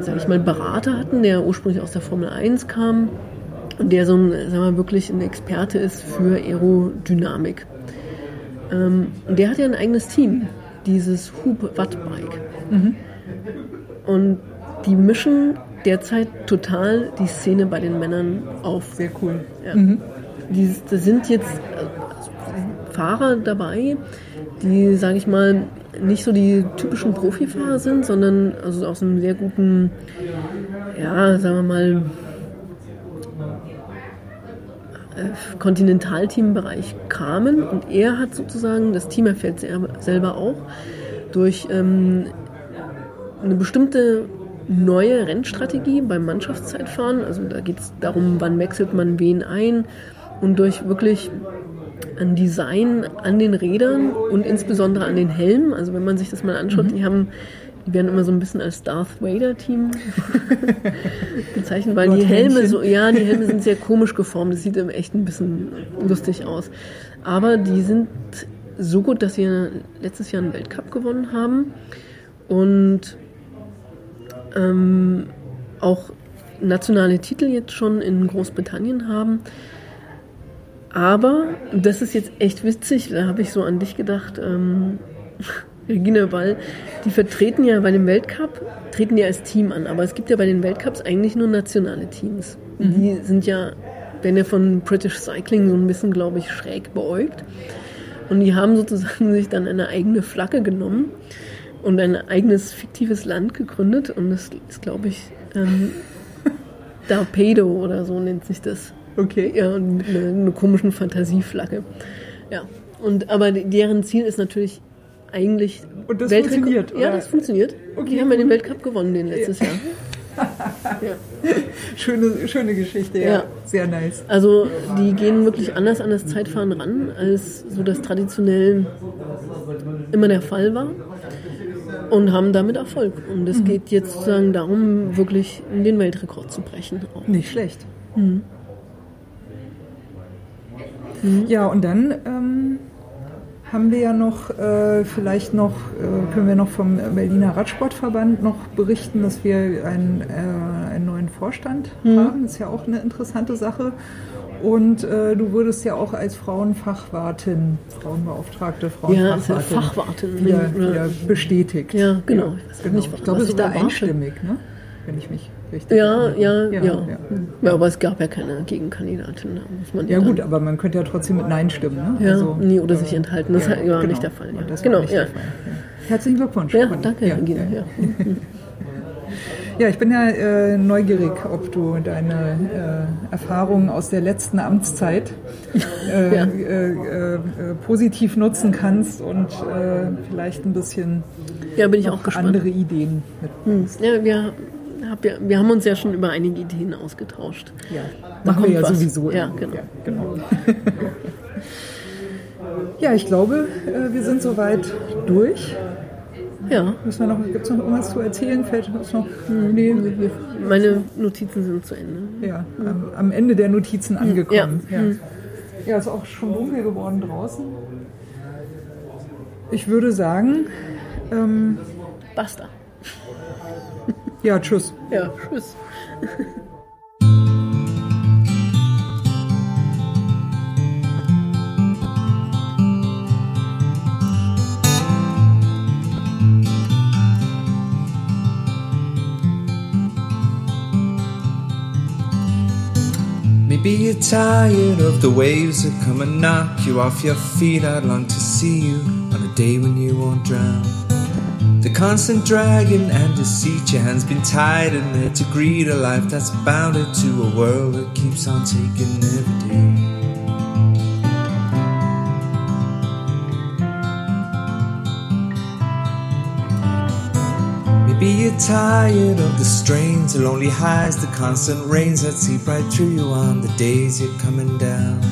S3: sag ich mal, Berater hatten, der ursprünglich aus der Formel 1 kam und der so ein, sagen wir mal, wirklich ein Experte ist für Aerodynamik. Ähm, und der hat ja ein eigenes Team, dieses Hub Watt Bike. Und die mischen derzeit total die Szene bei den Männern auf.
S2: Sehr cool.
S3: Ja. Die, da sind jetzt äh, Fahrer dabei, die, sage ich mal, nicht so die typischen Profifahrer sind, sondern also aus einem sehr guten, ja, sagen wir mal, äh, Kontinentalteambereich kamen und er hat sozusagen, das Team erfährt selber- auch, durch ähm, eine bestimmte neue Rennstrategie beim Mannschaftszeitfahren. Also da geht es darum, wann wechselt man wen ein und durch wirklich ein Design an den Rädern und insbesondere an den Helmen. Also wenn man sich das mal anschaut, die haben die werden immer so ein bisschen als Darth Vader Team [laughs] bezeichnet, weil die
S2: Lord
S3: Helme
S2: Hähnchen.
S3: so, ja, die Helme sind sehr komisch geformt. Das sieht im echt ein bisschen lustig aus. Aber die sind so gut, dass sie letztes Jahr einen Weltcup gewonnen haben und ähm, auch nationale Titel jetzt schon in Großbritannien haben. Aber, das ist jetzt echt witzig, da habe ich so an dich gedacht, ähm, [laughs] Regina Ball, die vertreten ja bei dem Weltcup, treten ja als Team an, aber es gibt ja bei den Weltcups eigentlich nur nationale Teams. Die sind ja, werden ja von British Cycling so ein bisschen, glaube ich, schräg beäugt. Und die haben sozusagen [laughs] sich dann eine eigene Flagge genommen und ein eigenes fiktives Land gegründet. Und das ist, glaube ich, ähm, [laughs] Darpedo oder so nennt sich das.
S2: Okay.
S3: Ja, und mit einer, einer komischen Fantasieflagge. Ja. Und, aber deren Ziel ist natürlich eigentlich
S2: Und das
S3: Weltrekord-
S2: funktioniert,
S3: Ja,
S2: oder?
S3: das funktioniert.
S2: Okay,
S3: die haben ja den. Weltcup gewonnen den letztes Jahr. [laughs] ja.
S2: Schöne, schöne Geschichte, ja.
S3: Ja.
S2: Sehr nice.
S3: Also die gehen wirklich anders an das Zeitfahren ran, als so das traditionell immer der Fall war. Und haben damit Erfolg. Und
S2: Mhm.
S3: es geht jetzt sozusagen darum, wirklich den Weltrekord zu brechen. Auch.
S2: Nicht schlecht.
S3: Mhm.
S2: Ja, und dann ähm, haben wir ja noch, äh, vielleicht noch, äh, können wir noch vom Berliner Radsportverband noch berichten, dass wir einen, äh, einen neuen Vorstand
S3: Mhm.
S2: haben. ist ja auch eine interessante Sache. Und äh, du wurdest ja auch als Frauenfachwartin, Frauenbeauftragte,
S3: Ja, ist ja
S2: Frauenfachwartin
S3: Fachwartin.
S2: wieder, wieder bestätigt.
S3: Ja, genau. Ich weiß auch
S2: genau. ich glaube,
S3: ich erwarte.
S2: einstimmig, ne? wenn ich mich richtig
S3: Ja, ja,
S2: erinnere.
S3: ja, ja. aber es gab ja keine Gegenkandidatin. Da muss man
S2: Ja gut, aber man könnte ja trotzdem mit Nein stimmen. Ne?
S3: Ja, nee, oder sich enthalten. Das war
S2: genau.
S3: nicht der Fall, ja. Genau, ja.
S2: der Fall. Ja. Herzlichen Glückwunsch.
S3: Ja, danke,
S2: ja,
S3: Regina.
S2: Ja, [laughs]
S3: Ja.
S2: ja, ich bin ja äh, neugierig, ob du deine äh, Erfahrungen aus der letzten Amtszeit äh, [laughs]
S3: Ja.
S2: äh, äh, äh, positiv nutzen kannst und äh, vielleicht ein bisschen
S3: ja, bin ich auch gespannt.
S2: andere Ideen mit.
S3: Hm. Ja, wir, hab ja, wir haben uns ja schon über einige Ideen ausgetauscht.
S2: Ja,
S3: Da
S2: machen wir ja
S3: was.
S2: sowieso.
S3: Ja, genau.
S2: Ja, genau. ja, ich glaube, äh, wir sind soweit durch.
S3: Ja,
S2: Gibt es noch, irgendwas zu erzählen? Fällt uns noch? Nee.
S3: wir- meine Notizen sind zu Ende.
S2: Ja, am, am Ende der Notizen angekommen.
S3: Ja.
S2: Ja. ja, ist auch schon dunkel geworden draußen. Ich würde sagen, ähm,
S3: Basta. [laughs]
S2: ja, tschüss.
S3: Ja, tschüss.
S5: Maybe you're tired of the waves that come and knock you off your feet. I'd long to see you on a day when you won't drown. The constant dragging and deceit, your hands been tied in there to greet a life that's bounded to a world that keeps on taking every day. Maybe you're tired of the strains, the lonely highs, the constant rains that seep right through you on the days you're coming down.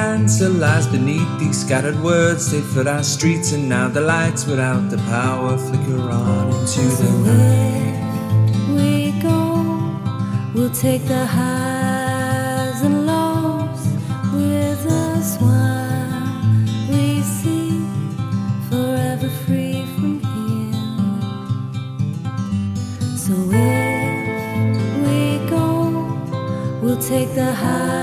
S5: answer lies beneath these scattered words. They flood our streets, and now the lights without the power flicker on into the night.
S6: We go, we'll take the highs and lows with us while we see forever free from here. So if we go, we'll take the highs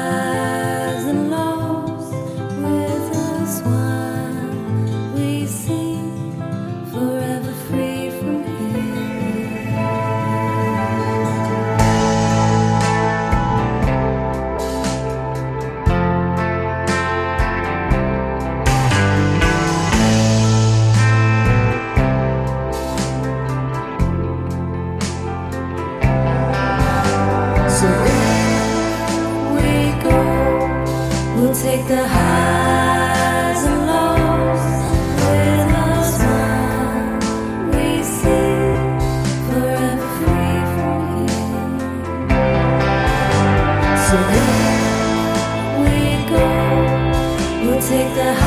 S6: the